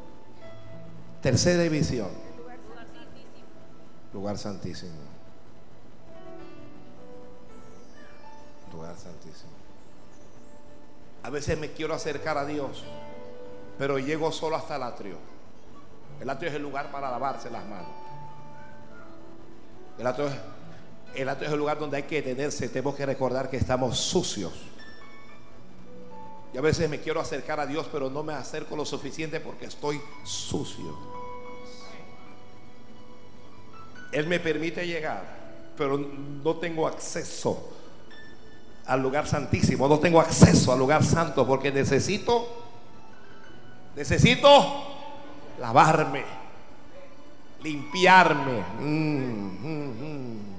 Tercera división, lugar santísimo. Lugar santísimo. A veces me quiero acercar a Dios, pero llego solo hasta el atrio. El atrio es el lugar para lavarse las manos. El atrio es, el lugar donde hay que detenerse. Tenemos que recordar que estamos sucios. Y a veces me quiero acercar a Dios, pero no me acerco lo suficiente porque estoy sucio. Él me permite llegar, pero no tengo acceso al lugar santísimo. No tengo acceso al lugar santo porque necesito, necesito lavarme. limpiarme. Mm, mm, mm.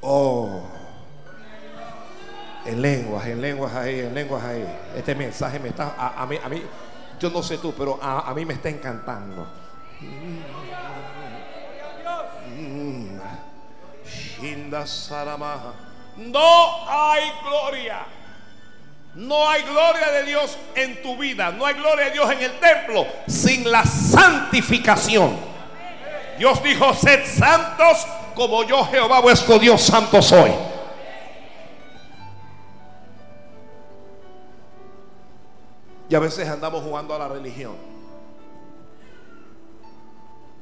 Oh. En lenguas, en lenguas ahí, en lenguas ahí. Este mensaje me está, a, mí, a mí, yo no sé tú, pero a, mí me está encantando. No hay gloria. No hay gloria de Dios en tu vida. No hay gloria de Dios en el templo sin la santificación. Dios dijo, sed santos como yo Jehová vuestro Dios santo soy. Y a veces andamos jugando a la religión.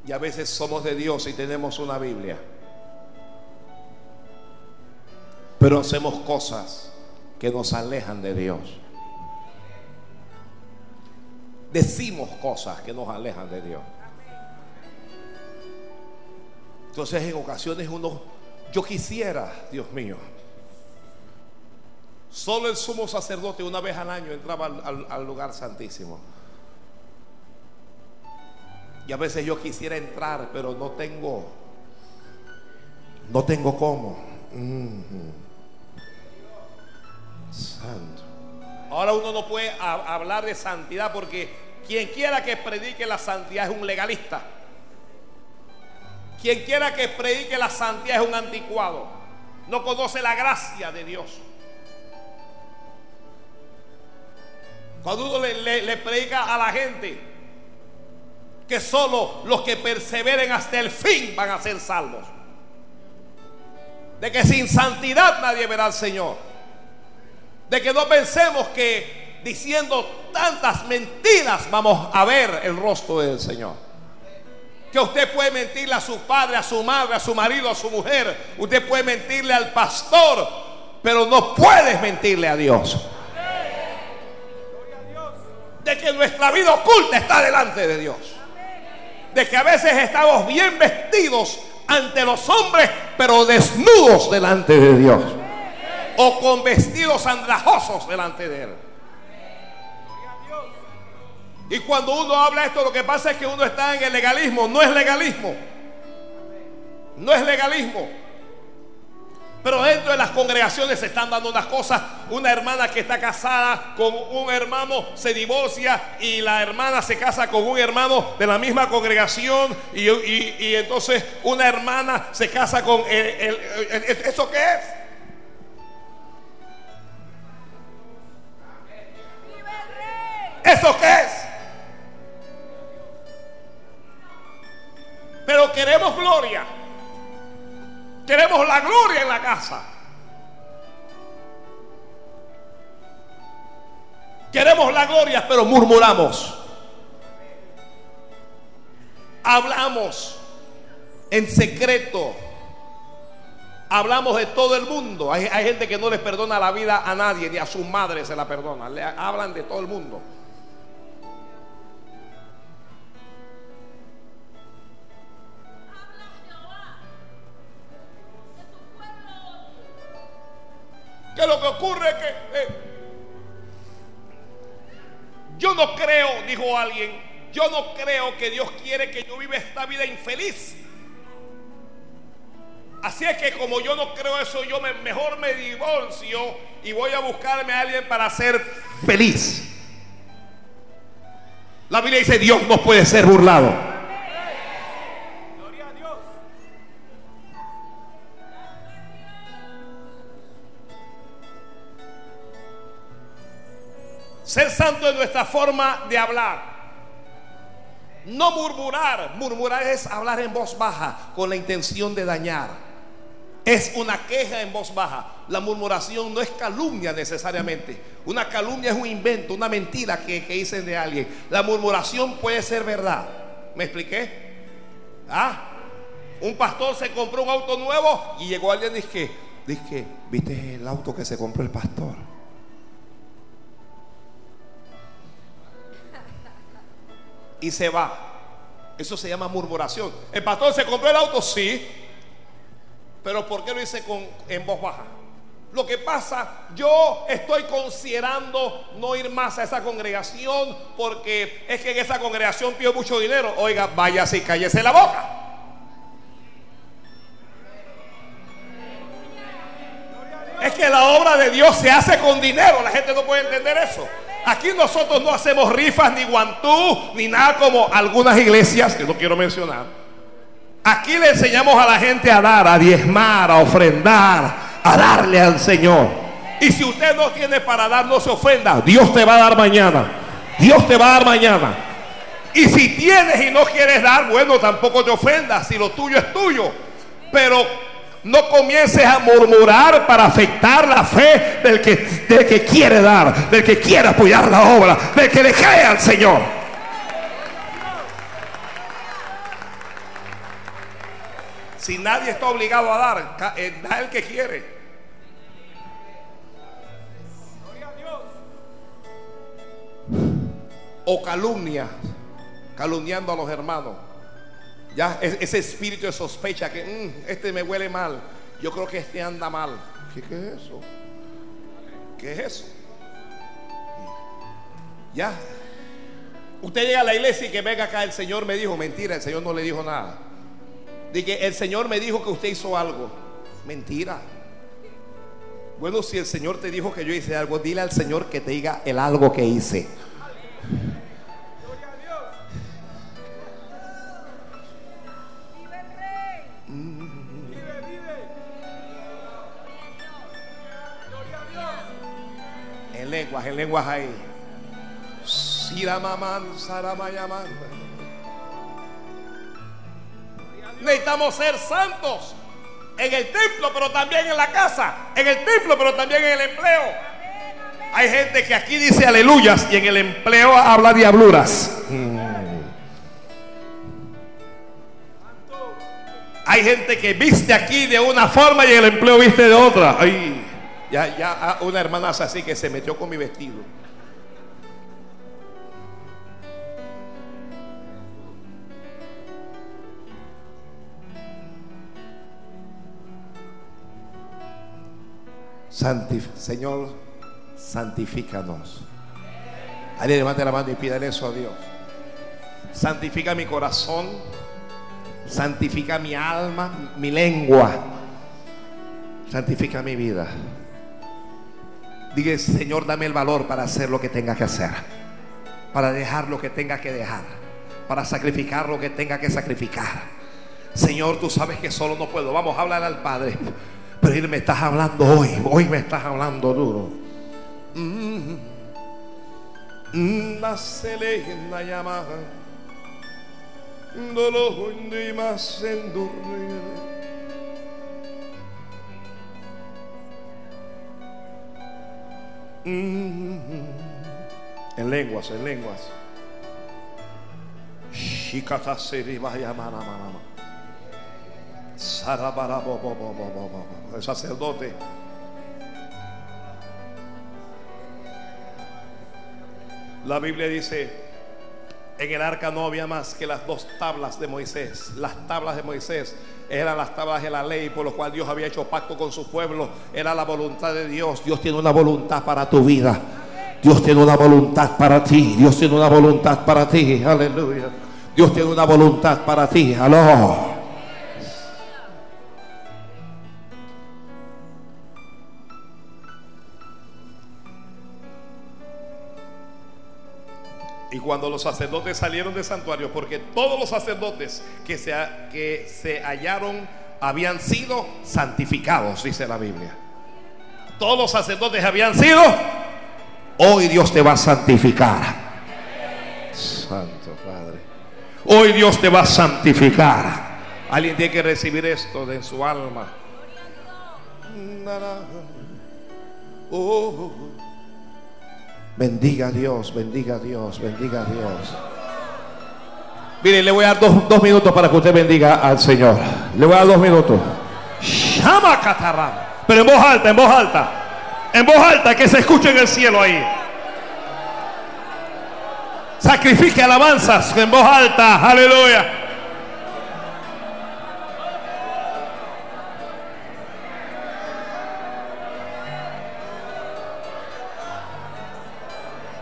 Y a veces somos de Dios y tenemos una Biblia. Pero hacemos cosas que nos alejan de Dios. Decimos cosas que nos alejan de Dios. Entonces en ocasiones uno, yo quisiera, Dios mío, solo el sumo sacerdote una vez al año entraba al, lugar santísimo. Y a veces yo quisiera entrar, pero no tengo, no tengo cómo. Santo. Ahora uno no puede hablar de santidad porque quien quiera que predique la santidad es un legalista. Quien quiera que predique la santidad es un anticuado. No conoce la gracia de Dios. Cuando uno le, predica a la gente que solo los que perseveren hasta el fin van a ser salvos. De que sin santidad nadie verá al Señor. De que no pensemos que diciendo tantas mentiras vamos a ver el rostro del Señor. Que usted puede mentirle a su padre, a su madre, a su marido, a su mujer. Usted puede mentirle al pastor, pero no puedes mentirle a Dios. De que nuestra vida oculta está delante de Dios. De que a veces estamos bien vestidos ante los hombres, pero desnudos delante de Dios o con vestidos andrajosos delante de Él. Y cuando uno habla esto, lo que pasa es que uno está en el legalismo. No es legalismo. No es legalismo. Pero dentro de las congregaciones se están dando unas cosas. Una hermana que está casada con un hermano se divorcia y la hermana se casa con un hermano de la misma congregación. Y, entonces una hermana se casa con el, ¿Eso qué es? ¿Eso qué es? Pero queremos gloria. Queremos la gloria en la casa. Queremos la gloria, pero murmuramos. Hablamos en secreto. Hablamos de todo el mundo. Hay, gente que no les perdona la vida a nadie, ni a su madre se la perdona. Le hablan de todo el mundo. Que lo que ocurre es que eh, yo no creo, dijo alguien, yo no creo que Dios quiere que yo viva esta vida infeliz. Así es que como yo no creo eso, yo mejor me divorcio y voy a buscarme a alguien para ser feliz. La Biblia dice, Dios no puede ser burlado. Ser santo es nuestra forma de hablar. No murmurar. Murmurar es hablar en voz baja con la intención de dañar. Es una queja en voz baja. La murmuración no es calumnia necesariamente. Una calumnia es un invento, una mentira que, que dicen de alguien. La murmuración puede ser verdad. ¿Me expliqué? Ah, un pastor se compró un auto nuevo y llegó alguien y dice, dice, ¿viste el auto que se compró el pastor? Y se va. Eso se llama murmuración. El pastor se compró el auto, sí. Pero ¿por qué lo dice con, en voz baja? Lo que pasa, yo estoy considerando no ir más a esa congregación porque es que en esa congregación pido mucho dinero. Oiga, váyase y cállese la boca. Es que la obra de Dios se hace con dinero. La gente no puede entender eso. Aquí nosotros no hacemos rifas, ni guantú, ni nada como algunas iglesias que no quiero mencionar. Aquí le enseñamos a la gente a dar, a diezmar, a ofrendar, a darle al Señor. Y si usted no tiene para dar, no se ofenda. Dios te va a dar mañana. Dios te va a dar mañana. Y si tienes y no quieres dar, bueno, tampoco te ofendas. Si lo tuyo es tuyo. Pero no comiences a murmurar para afectar la fe del que, del que quiere dar, del que quiere apoyar la obra, del que le cree al Señor. Si nadie está obligado a dar, eh, da el que quiere. O calumnia, calumniando a los hermanos. Ya ese espíritu de sospecha que mm, este me huele mal. Yo creo que este anda mal. ¿Qué, es eso? ¿Qué es eso? Ya. Usted llega a la iglesia y que venga acá, el Señor me dijo, mentira, el Señor no le dijo nada. Dije, el Señor me dijo que usted hizo algo. Mentira. Bueno, si el Señor te dijo que yo hice algo, dile al Señor que te diga el algo que hice. En lenguas, en lenguas ahí. Necesitamos ser santos en el templo, pero también en la casa. En el templo, pero también en el empleo. Hay gente que aquí dice aleluyas y en el empleo habla diabluras. Hay gente que viste aquí de una forma y en el empleo viste de otra. Ay, ya, ya ah, una hermana así que se metió con mi vestido. Señor, santifícanos. Alguien levante la mano y pídale eso a Dios. Santifica mi corazón, santifica mi alma, mi lengua, santifica mi vida. Diga, Señor, dame el valor para hacer lo que tenga que hacer, para dejar lo que tenga que dejar, para sacrificar lo que tenga que sacrificar. Señor, tú sabes que solo no puedo. Vamos a hablar al Padre. Pero Él me estás hablando hoy. Hoy me estás hablando duro. Mm. La selena llama. Dolor más En lenguas, en lenguas. Shikata seri vaya mana mana. El sacerdote. La Biblia dice, en el arca no había más que las dos tablas de Moisés. Las tablas de Moisés eran las tablas de la ley por lo cual Dios había hecho pacto con su pueblo. Era la voluntad de Dios. Dios tiene una voluntad para tu vida. Dios tiene una voluntad para ti. Dios tiene una voluntad para ti. Aleluya. Dios tiene una voluntad para ti. Aló. Y cuando los sacerdotes salieron del santuario, porque todos los sacerdotes que se, que se hallaron habían sido santificados, dice la Biblia. Todos los sacerdotes habían sido, hoy Dios te va a santificar. Santo Padre. Hoy Dios te va a santificar. Alguien tiene que recibir esto de su alma. Oh. Bendiga a Dios, bendiga a Dios, bendiga a Dios. Mire, le voy a dar dos, minutos para que usted bendiga al Señor. Le voy a dar dos minutos. Llama catarra. Pero en voz alta, en voz alta. En voz alta, que se escuche en el cielo ahí. Sacrifique alabanzas en voz alta. Aleluya.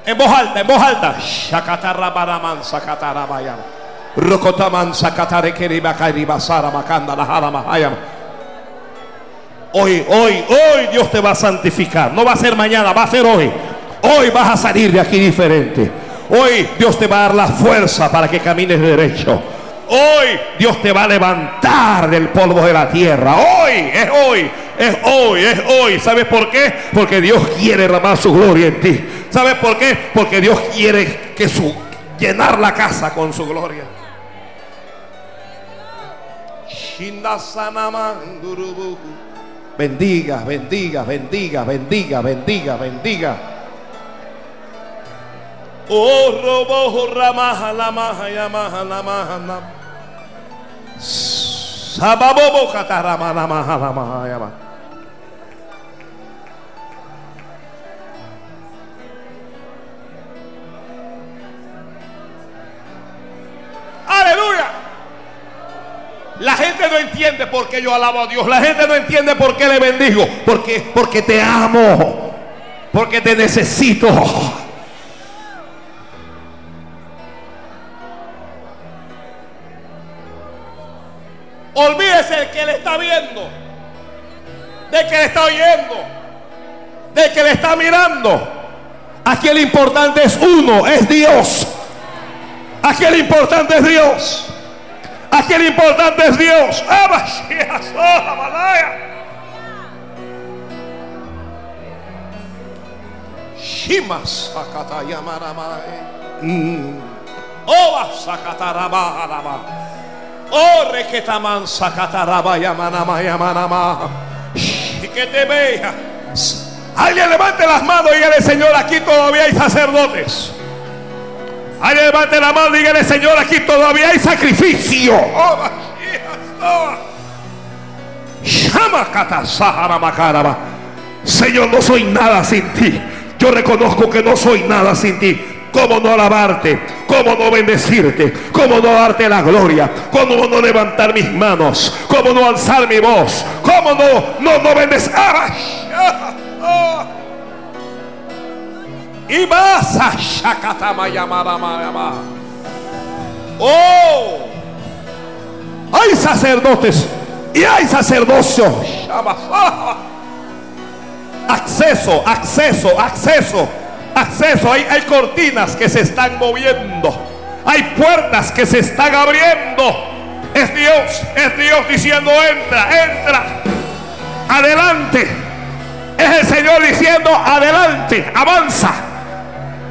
En voz alta, en voz alta. Shakatarabaraman, sakatarabayam. Rokotaman, sakatarekeribakaribasara, makanda, lahara, mahayam. Hoy, hoy, hoy Dios te va a santificar. No va a ser mañana, va a ser hoy. Hoy vas a salir de aquí diferente. Hoy Dios te va a dar la fuerza para que camines derecho. Hoy Dios te va a levantar del polvo de la tierra. Hoy, es hoy, es hoy, es hoy. ¿Sabes por qué? Porque Dios quiere derramar su gloria en ti. ¿Sabes por qué? Porque Dios quiere que su llenar la casa con su gloria. Bendiga, bendiga, bendiga, bendiga, bendiga, bendiga. Oh, robo, la maja. Aleluya. La gente no entiende por qué yo alabo a Dios. La gente no entiende por qué le bendigo. Porque, porque te amo. Porque te necesito. Olvídese el que le está viendo. De que le está oyendo. De que le está mirando. Aquí el importante es uno, es Dios. Aquí el importante es Dios. Aquí el importante es Dios. Mm. Sakataraba Oh sakataraba yamanama yamanama. Te vea. Alguien levante las manos y dígale, Señor, aquí todavía hay sacerdotes. Alguien levante la mano dígale, Señor, aquí todavía hay sacrificio. Oh, Señor, no soy nada sin ti. Yo reconozco que no soy nada sin ti. ¿Cómo no alabarte? ¿Cómo no bendecirte? ¿Cómo no darte la gloria? ¿Cómo no levantar mis manos? ¿Cómo no alzar mi voz? ¿Cómo no, no, no bendecir? Y más Oh, hay sacerdotes y hay sacerdocio. Acceso, acceso, acceso, acceso. Hay, hay cortinas que se están moviendo. Hay puertas que se están abriendo. Es Dios, es Dios diciendo, entra, entra, adelante. Es el Señor diciendo, adelante, avanza.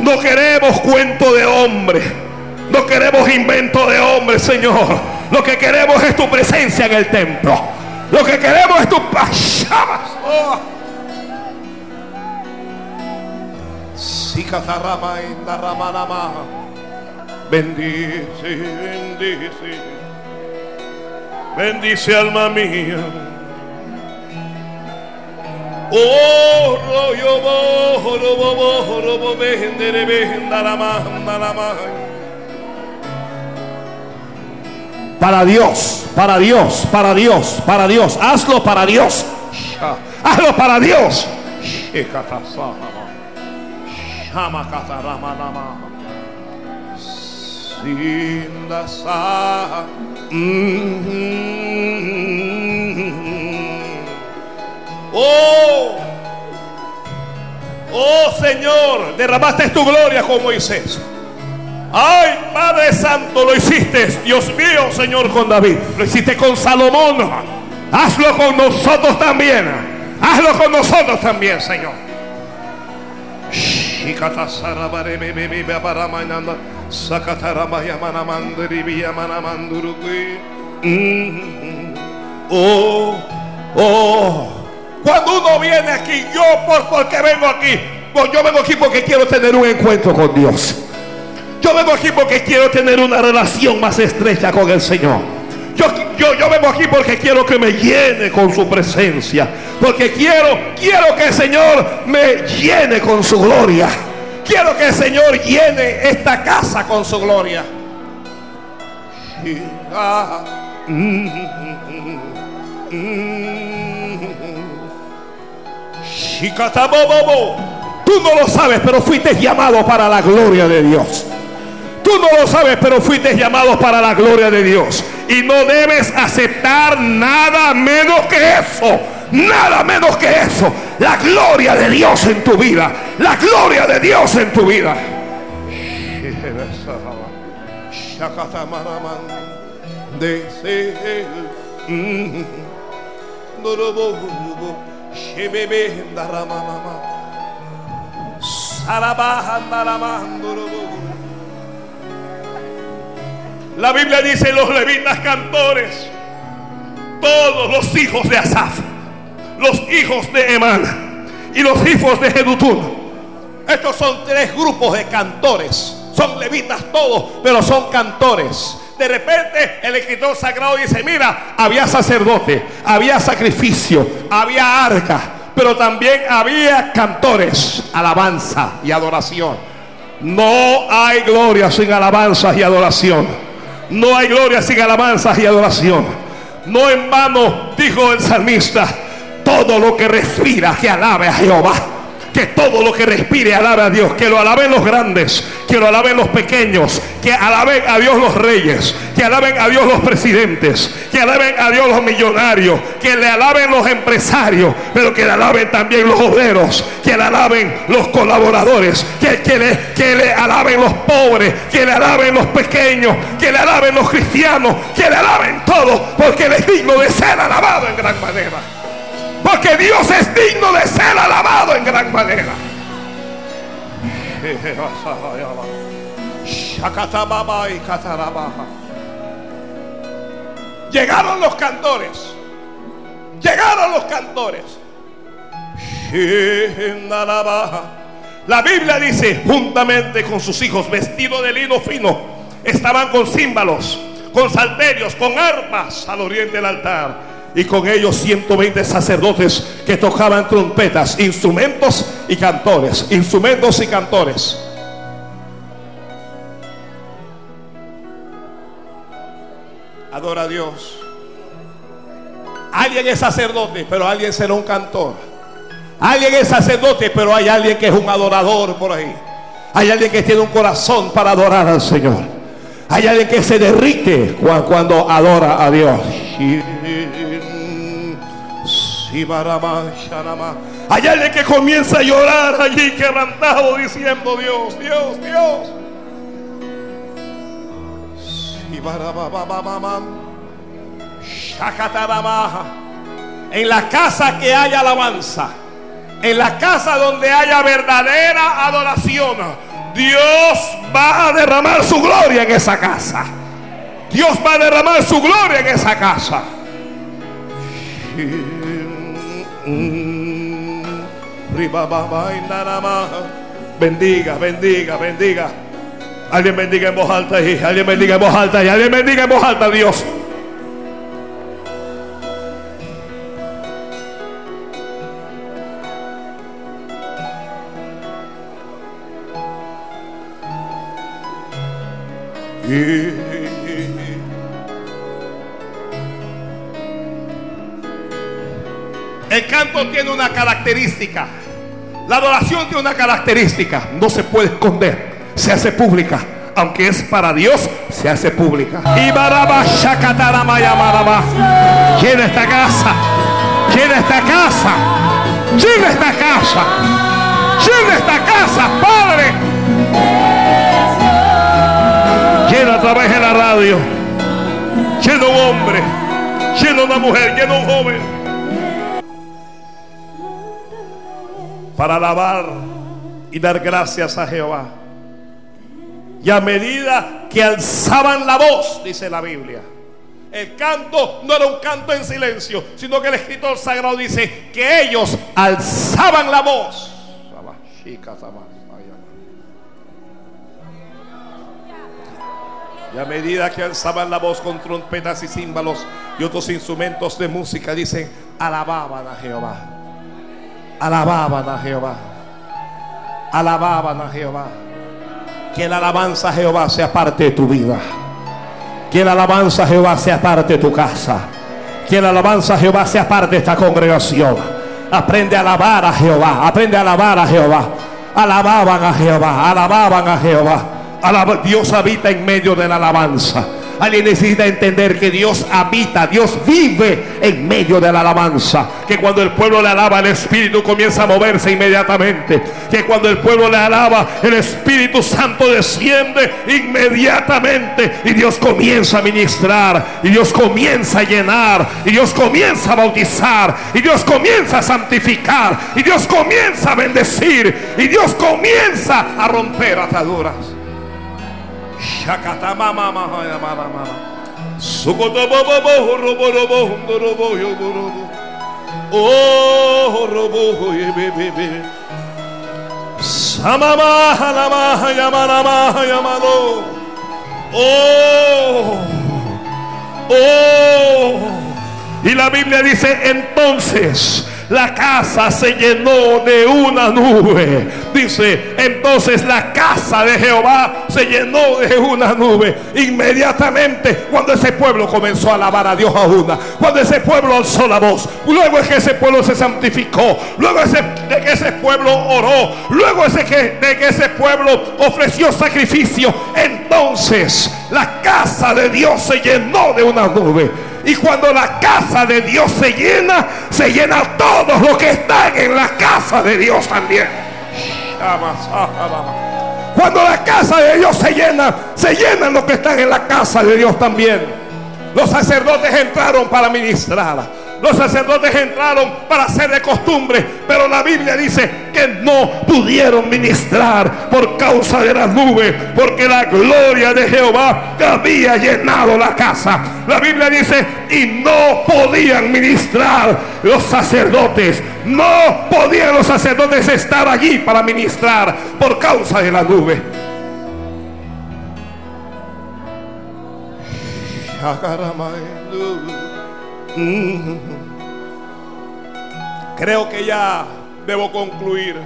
No queremos cuento de hombre. No queremos invento de hombre, Señor. Lo que queremos es tu presencia en el templo. Lo que queremos es tu pachamas. Oh. Bendice, bendice. Bendice alma mía. Oh, rollo, bo, robo, bo, robo, bendere, benda, la manda, la manda. Para Dios, para Dios, para Dios, para Dios. Hazlo para Dios. Hazlo para Dios. Oh, oh Señor, derramaste tu gloria como Moisés. Ay, Padre Santo, lo hiciste, Dios mío, Señor, con David. Lo hiciste con Salomón. Hazlo con nosotros también. Hazlo con nosotros también, Señor. Oh, oh. Cuando uno viene aquí, yo por porque vengo aquí, pues yo vengo aquí porque quiero tener un encuentro con Dios. Yo vengo aquí porque quiero tener una relación más estrecha con el Señor. Yo, yo, yo vengo aquí porque quiero que me llene con su presencia. Porque quiero, quiero que el Señor me llene con su gloria. Quiero que el Señor llene esta casa con su gloria. Tú no lo sabes, pero fuiste llamado para la gloria de Dios. Tú no lo sabes, pero fuiste llamado para la gloria de Dios. Y no debes aceptar nada menos que eso. Nada menos que eso. La gloria de Dios en tu vida. La gloria de Dios en tu vida. La Biblia dice los levitas cantores, todos los hijos de Asaf, los hijos de Emán y los hijos de Jedutún. Estos son tres grupos de cantores. Son levitas todos, pero son cantores. De repente el escritor sagrado dice, mira, había sacerdote, había sacrificio, había arca, pero también había cantores, alabanza y adoración. No hay gloria sin alabanza y adoración. No hay gloria sin alabanzas y adoración. No en vano dijo el salmista, todo lo que respira que alabe a Jehová que todo lo que respire alabe a Dios, que lo alaben los grandes, que lo alaben los pequeños, que alaben a Dios los reyes, que alaben a Dios los presidentes, que alaben a Dios los millonarios, que le alaben los empresarios, pero que le alaben también los obreros, que le alaben los colaboradores, que, que, le, que le alaben los pobres, que le alaben los pequeños, que le alaben los cristianos, que le alaben todos, porque Él es digno de ser alabado en gran manera. Porque Dios es digno de ser alabado en gran manera. Llegaron los cantores. Llegaron los cantores. La Biblia dice, juntamente con sus hijos, vestidos de lino fino, estaban con címbalos, con salterios, con arpas al oriente del altar y con ellos 120 sacerdotes que tocaban trompetas, instrumentos y cantores, instrumentos y cantores. Adora a Dios. Alguien es sacerdote, pero alguien será un cantor. Alguien es sacerdote, pero hay alguien que es un adorador por ahí. Hay alguien que tiene un corazón para adorar al Señor. Hay alguien que se derrite cuando adora a Dios. Hay alguien que comienza a llorar allí quebrantado diciendo Dios, Dios, Dios. En la casa que haya alabanza, en la casa donde haya verdadera adoración, Dios va a derramar su gloria en esa casa. Dios va a derramar su gloria en esa casa. Bendiga, bendiga, bendiga. Alguien bendiga en voz alta y alguien bendiga en voz alta y alguien bendiga en voz alta Dios. El canto tiene una característica. La adoración tiene una característica. No se puede esconder. Se hace pública. Aunque es para Dios, se hace pública. Y Llena esta casa. Llena esta casa. Llena esta casa. Llena esta casa, Padre. Llena a través de la radio. Llena un hombre. Llena una mujer. Llena un joven para alabar y dar gracias a Jehová. Y a medida que alzaban la voz, dice la Biblia, el canto no era un canto en silencio, sino que el escritor sagrado dice que ellos alzaban la voz. Y a medida que alzaban la voz con trompetas y címbalos y otros instrumentos de música, dicen, alababan a Jehová. Alababan a Jehová. Alababan a Jehová. Que la alabanza a Jehová sea parte de tu vida. Que la alabanza a Jehová sea parte de tu casa. Que la alabanza a Jehová sea parte de esta congregación. Aprende a alabar a Jehová. Aprende a alabar a Jehová. Alababan a Jehová. Alababan a Jehová. Dios habita en medio de la alabanza. Alguien necesita entender que Dios habita, Dios vive en medio de la alabanza. Que cuando el pueblo le alaba, el Espíritu comienza a moverse inmediatamente. Que cuando el pueblo le alaba, el Espíritu Santo desciende inmediatamente. Y Dios comienza a ministrar. Y Dios comienza a llenar. Y Dios comienza a bautizar. Y Dios comienza a santificar. Y Dios comienza a bendecir. Y Dios comienza a romper ataduras. Oh robo ye be be be. Samama halama ya mama ya mano. Oh. Oh. Y la Biblia dice entonces la casa se llenó de una nube. Dice, entonces la casa de Jehová se llenó de una nube. Inmediatamente cuando ese pueblo comenzó a alabar a Dios a una, cuando ese pueblo alzó la voz, luego es que ese pueblo se santificó, luego ese, de que ese pueblo oró, luego ese que, de que ese pueblo ofreció sacrificio, entonces la casa de Dios se llenó de una nube. Y cuando la casa de Dios se llena, se llena todos los que están en la casa de Dios también. Cuando la casa de Dios se llena, se llenan los que están en la casa de Dios también. Los sacerdotes entraron para ministrar. Los sacerdotes entraron para ser de costumbre, pero la Biblia dice que no pudieron ministrar por causa de la nube, porque la gloria de Jehová había llenado la casa. La Biblia dice, y no podían ministrar los sacerdotes. No podían los sacerdotes estar allí para ministrar por causa de la nube. Mm. Creo que ya debo concluir.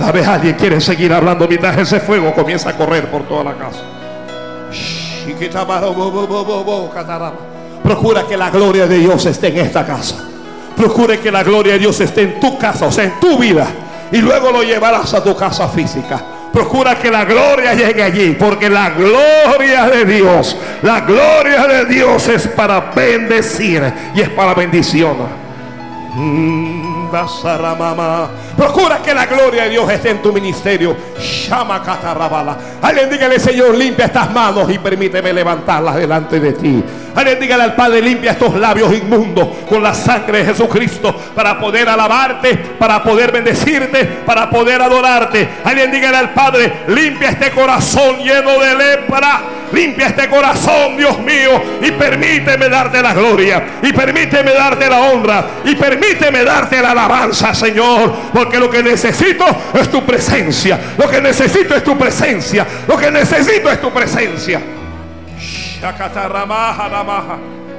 A ver, alguien quiere seguir hablando mientras ese fuego comienza a correr por toda la casa. Procura que la gloria de Dios esté en esta casa. Procure que la gloria de Dios esté en tu casa, o sea, en tu vida. Y luego lo llevarás a tu casa física. Procura que la gloria llegue allí, porque la gloria de Dios, la gloria de Dios es para bendecir y es para bendición. Mm. Procura que la gloria de Dios esté en tu ministerio. Llama catarrabala. Alguien dígale, Señor, limpia estas manos y permíteme levantarlas delante de ti. Alguien dígale al Padre, limpia estos labios inmundos con la sangre de Jesucristo para poder alabarte, para poder bendecirte, para poder adorarte. Alguien dígale al Padre, limpia este corazón lleno de lepra. Limpia este corazón, Dios mío, y permíteme darte la gloria, y permíteme darte la honra, y permíteme darte la alabanza, Señor, porque lo que necesito es tu presencia. Lo que necesito es tu presencia. Lo que necesito es tu presencia.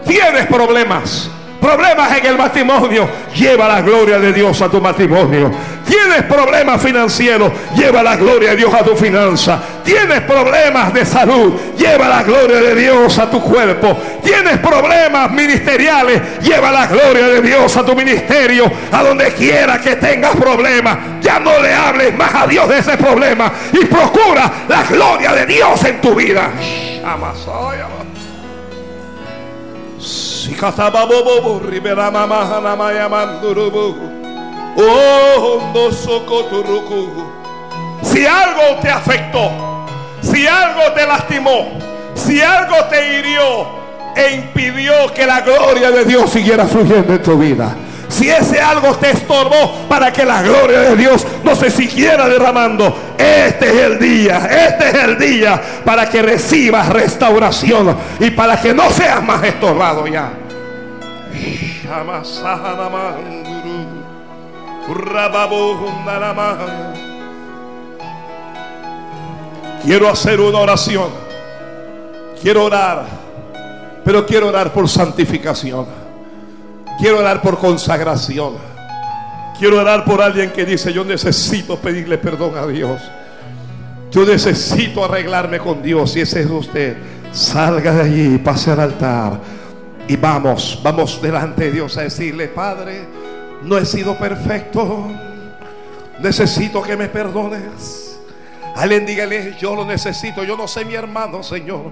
Tienes problemas. Problemas en el matrimonio. Lleva la gloria de Dios a tu matrimonio. Tienes problemas financieros. Lleva la gloria de Dios a tu finanza. Tienes problemas de salud. Lleva la gloria de Dios a tu cuerpo. Tienes problemas ministeriales. Lleva la gloria de Dios a tu ministerio. A donde quiera que tengas problemas. Ya no le hables más a Dios de ese problema. Y procura la gloria de Dios en tu vida. Si algo te afectó, si algo te lastimó, si algo te hirió e impidió que la gloria de Dios siguiera fluyendo en tu vida, Si ese algo te estorbó para que la gloria de Dios no se siguiera derramando, este es el día, este es el día para que recibas restauración y para que no seas más estorbado ya. Quiero hacer una oración. Quiero orar. Pero quiero orar por santificación. Quiero orar por consagración. Quiero orar por alguien que dice, yo necesito pedirle perdón a Dios. Yo necesito arreglarme con Dios. Y ese es usted. Salga de allí, pase al altar. Y vamos, vamos delante de Dios a decirle, Padre, no he sido perfecto. Necesito que me perdones. Alguien dígale, yo lo necesito. Yo no sé mi hermano, Señor.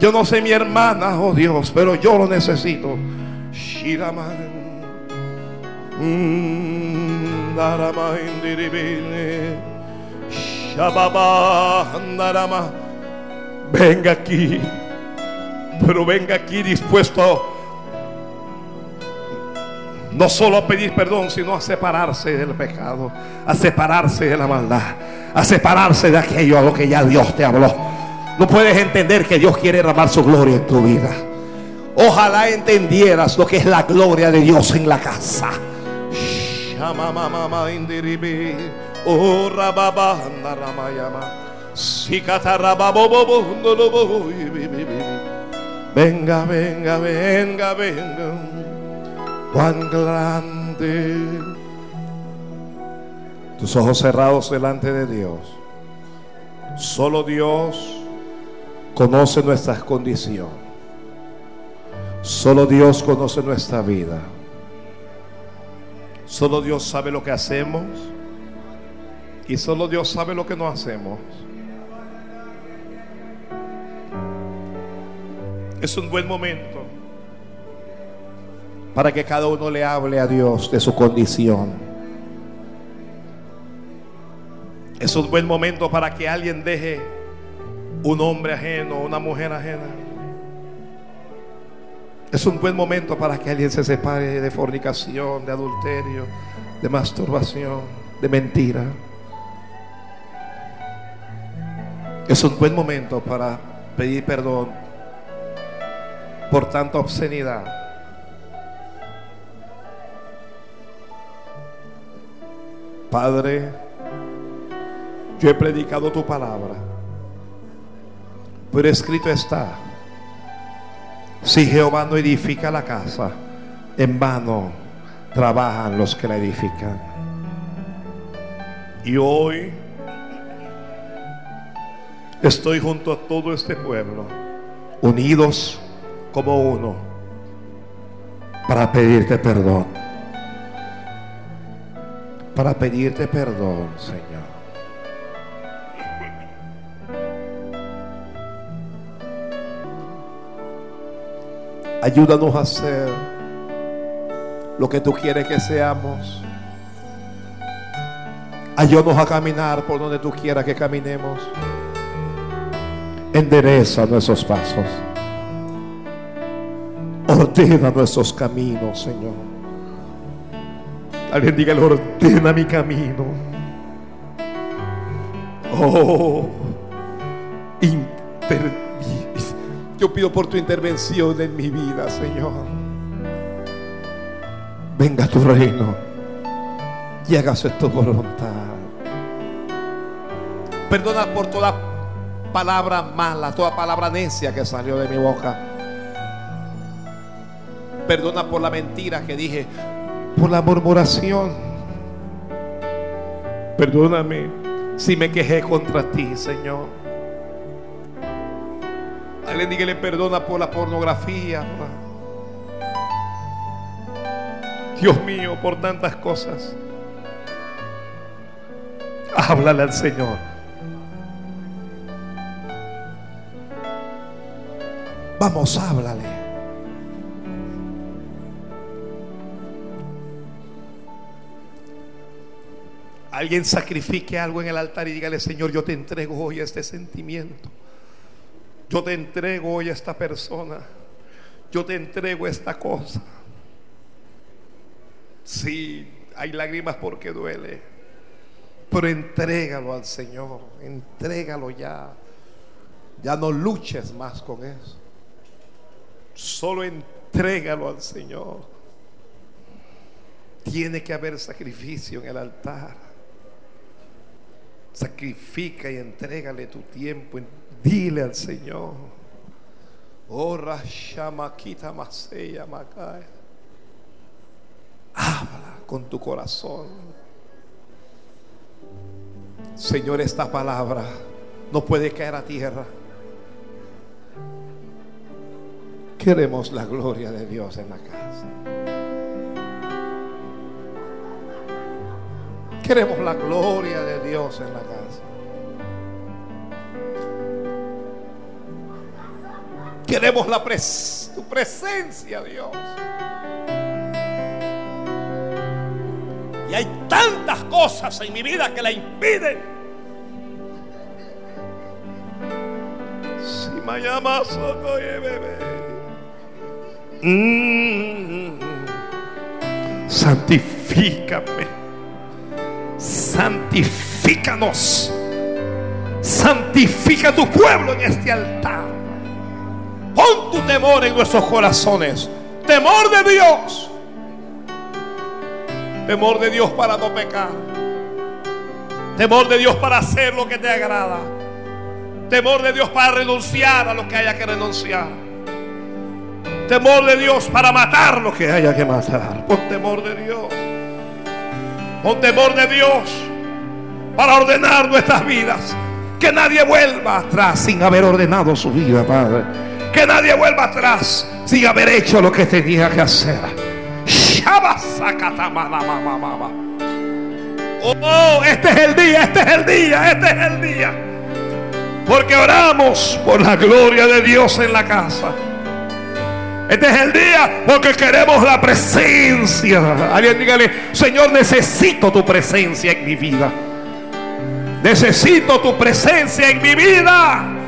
Yo no sé mi hermana, oh Dios, pero yo lo necesito. Mm, venga aquí, pero venga aquí dispuesto no solo a pedir perdón, sino a separarse del pecado, a separarse de la maldad, a separarse de aquello a lo que ya Dios te habló. No puedes entender que Dios quiere derramar su gloria en tu vida. Ojalá entendieras lo que es la gloria de Dios en la casa. Venga, venga, venga, venga. Cuán grande. Tus ojos cerrados delante de Dios. Solo Dios conoce nuestras condiciones. Solo Dios conoce nuestra vida. Solo Dios sabe lo que hacemos. Y solo Dios sabe lo que no hacemos. Es un buen momento para que cada uno le hable a Dios de su condición. Es un buen momento para que alguien deje un hombre ajeno, una mujer ajena. Es un buen momento para que alguien se separe de fornicación, de adulterio, de masturbación, de mentira. Es un buen momento para pedir perdón por tanta obscenidad. Padre, yo he predicado tu palabra, pero escrito está si Jehová no edifica la casa, en vano trabajan los que la edifican. Y hoy estoy junto a todo este pueblo, unidos como uno, para pedirte perdón. Para pedirte perdón, Señor. Ayúdanos a hacer lo que tú quieres que seamos. Ayúdanos a caminar por donde tú quieras que caminemos. Endereza nuestros pasos. Ordena nuestros caminos, Señor. Alguien diga, ordena mi camino. Oh, inter yo pido por tu intervención en mi vida, Señor. Venga tu reino y hágase tu voluntad. Perdona por toda palabra mala, toda palabra necia que salió de mi boca. Perdona por la mentira que dije, por la murmuración. Perdóname si me quejé contra ti, Señor. Alguien diga le perdona por la pornografía. Dios mío, por tantas cosas. Háblale al Señor. Vamos, háblale. Alguien sacrifique algo en el altar y dígale, Señor, yo te entrego hoy este sentimiento. Yo te entrego hoy a esta persona. Yo te entrego esta cosa. Sí, hay lágrimas porque duele. Pero entrégalo al Señor. Entrégalo ya. Ya no luches más con eso. Solo entrégalo al Señor. Tiene que haber sacrificio en el altar. Sacrifica y entrégale tu tiempo. Dile al Señor. Oh, Rashamakita Maseya Makaya. Habla con tu corazón. Señor, esta palabra no puede caer a tierra. Queremos la gloria de Dios en la casa. Queremos la gloria de Dios en la casa. Queremos la pres tu presencia, Dios. Y hay tantas cosas en mi vida que la impiden. Si me llamas, oye, bebé. Mm. Santifícame. Santifícanos. Santifica tu pueblo en este altar. Pon tu temor en nuestros corazones. Temor de Dios. Temor de Dios para no pecar. Temor de Dios para hacer lo que te agrada. Temor de Dios para renunciar a lo que haya que renunciar. Temor de Dios para matar lo que haya que matar. Pon temor de Dios. Pon temor de Dios para ordenar nuestras vidas. Que nadie vuelva atrás sin haber ordenado su vida, Padre. Que nadie vuelva atrás sin haber hecho lo que tenía que hacer. Oh, este es el día, este es el día, este es el día. Porque oramos por la gloria de Dios en la casa. Este es el día porque queremos la presencia. Alguien dígale, Señor, necesito tu presencia en mi vida. Necesito tu presencia en mi vida.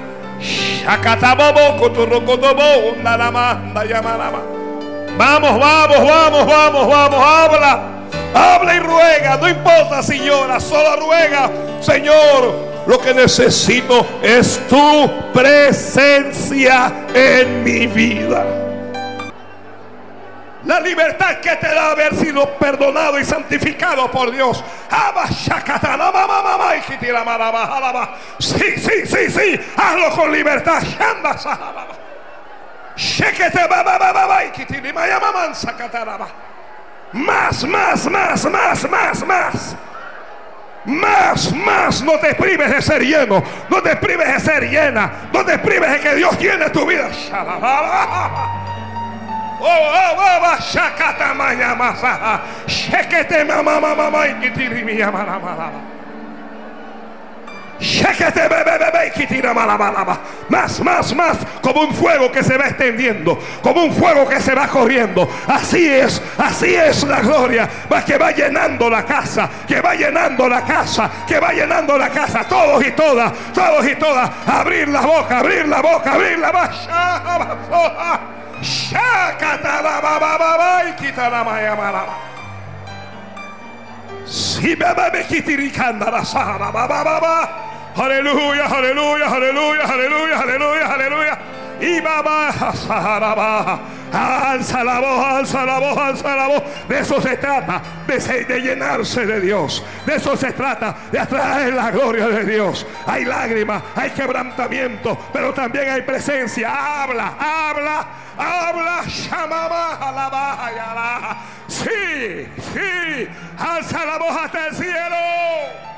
Vamos, vamos, vamos, vamos, vamos, habla. Habla y ruega, no importa si llora, solo ruega. Señor, lo que necesito es tu presencia en mi vida. La libertad que te da haber sido perdonado y santificado por Dios. Sí, sí, sí, sí. Hazlo con libertad. Más, más, más, más, más, más. Más, más, no te prives de ser lleno, no te prives de ser llena, no te prives de que Dios llene tu vida. Más, más, más, como un fuego que se va extendiendo, como un fuego que se va corriendo. Así es, así es la gloria. Que va llenando la casa, que va llenando la casa, que va llenando la casa. Todos y todas, todos y todas. Abrir la boca, abrir la boca, abrir la boca. Sahara, Aleluya, aleluya, aleluya, aleluya, aleluya, aleluya. Y va, alza la voz, alza la voz, alza la voz. De eso se trata, de, de llenarse de Dios. De eso se trata, de atraer la gloria de Dios. Hay lágrimas, hay quebrantamiento, pero también hay presencia. Habla, habla, habla. Shamama, Sí, sí, alza la voz hasta el cielo.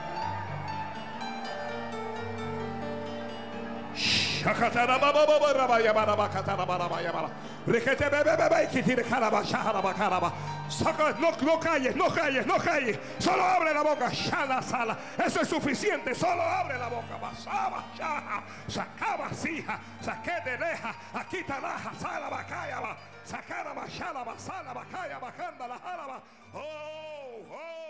No, no calles, no calles, no calles. Solo abre la boca. Shala, sala. Eso es suficiente. Solo abre la boca. Basaba, shaha. Sacaba, sija. Saquete, deja. Aquí talaja. Sala, bacaya. Sacana, bashala, basala, bacaya, bacanda, la jaraba. Oh, oh.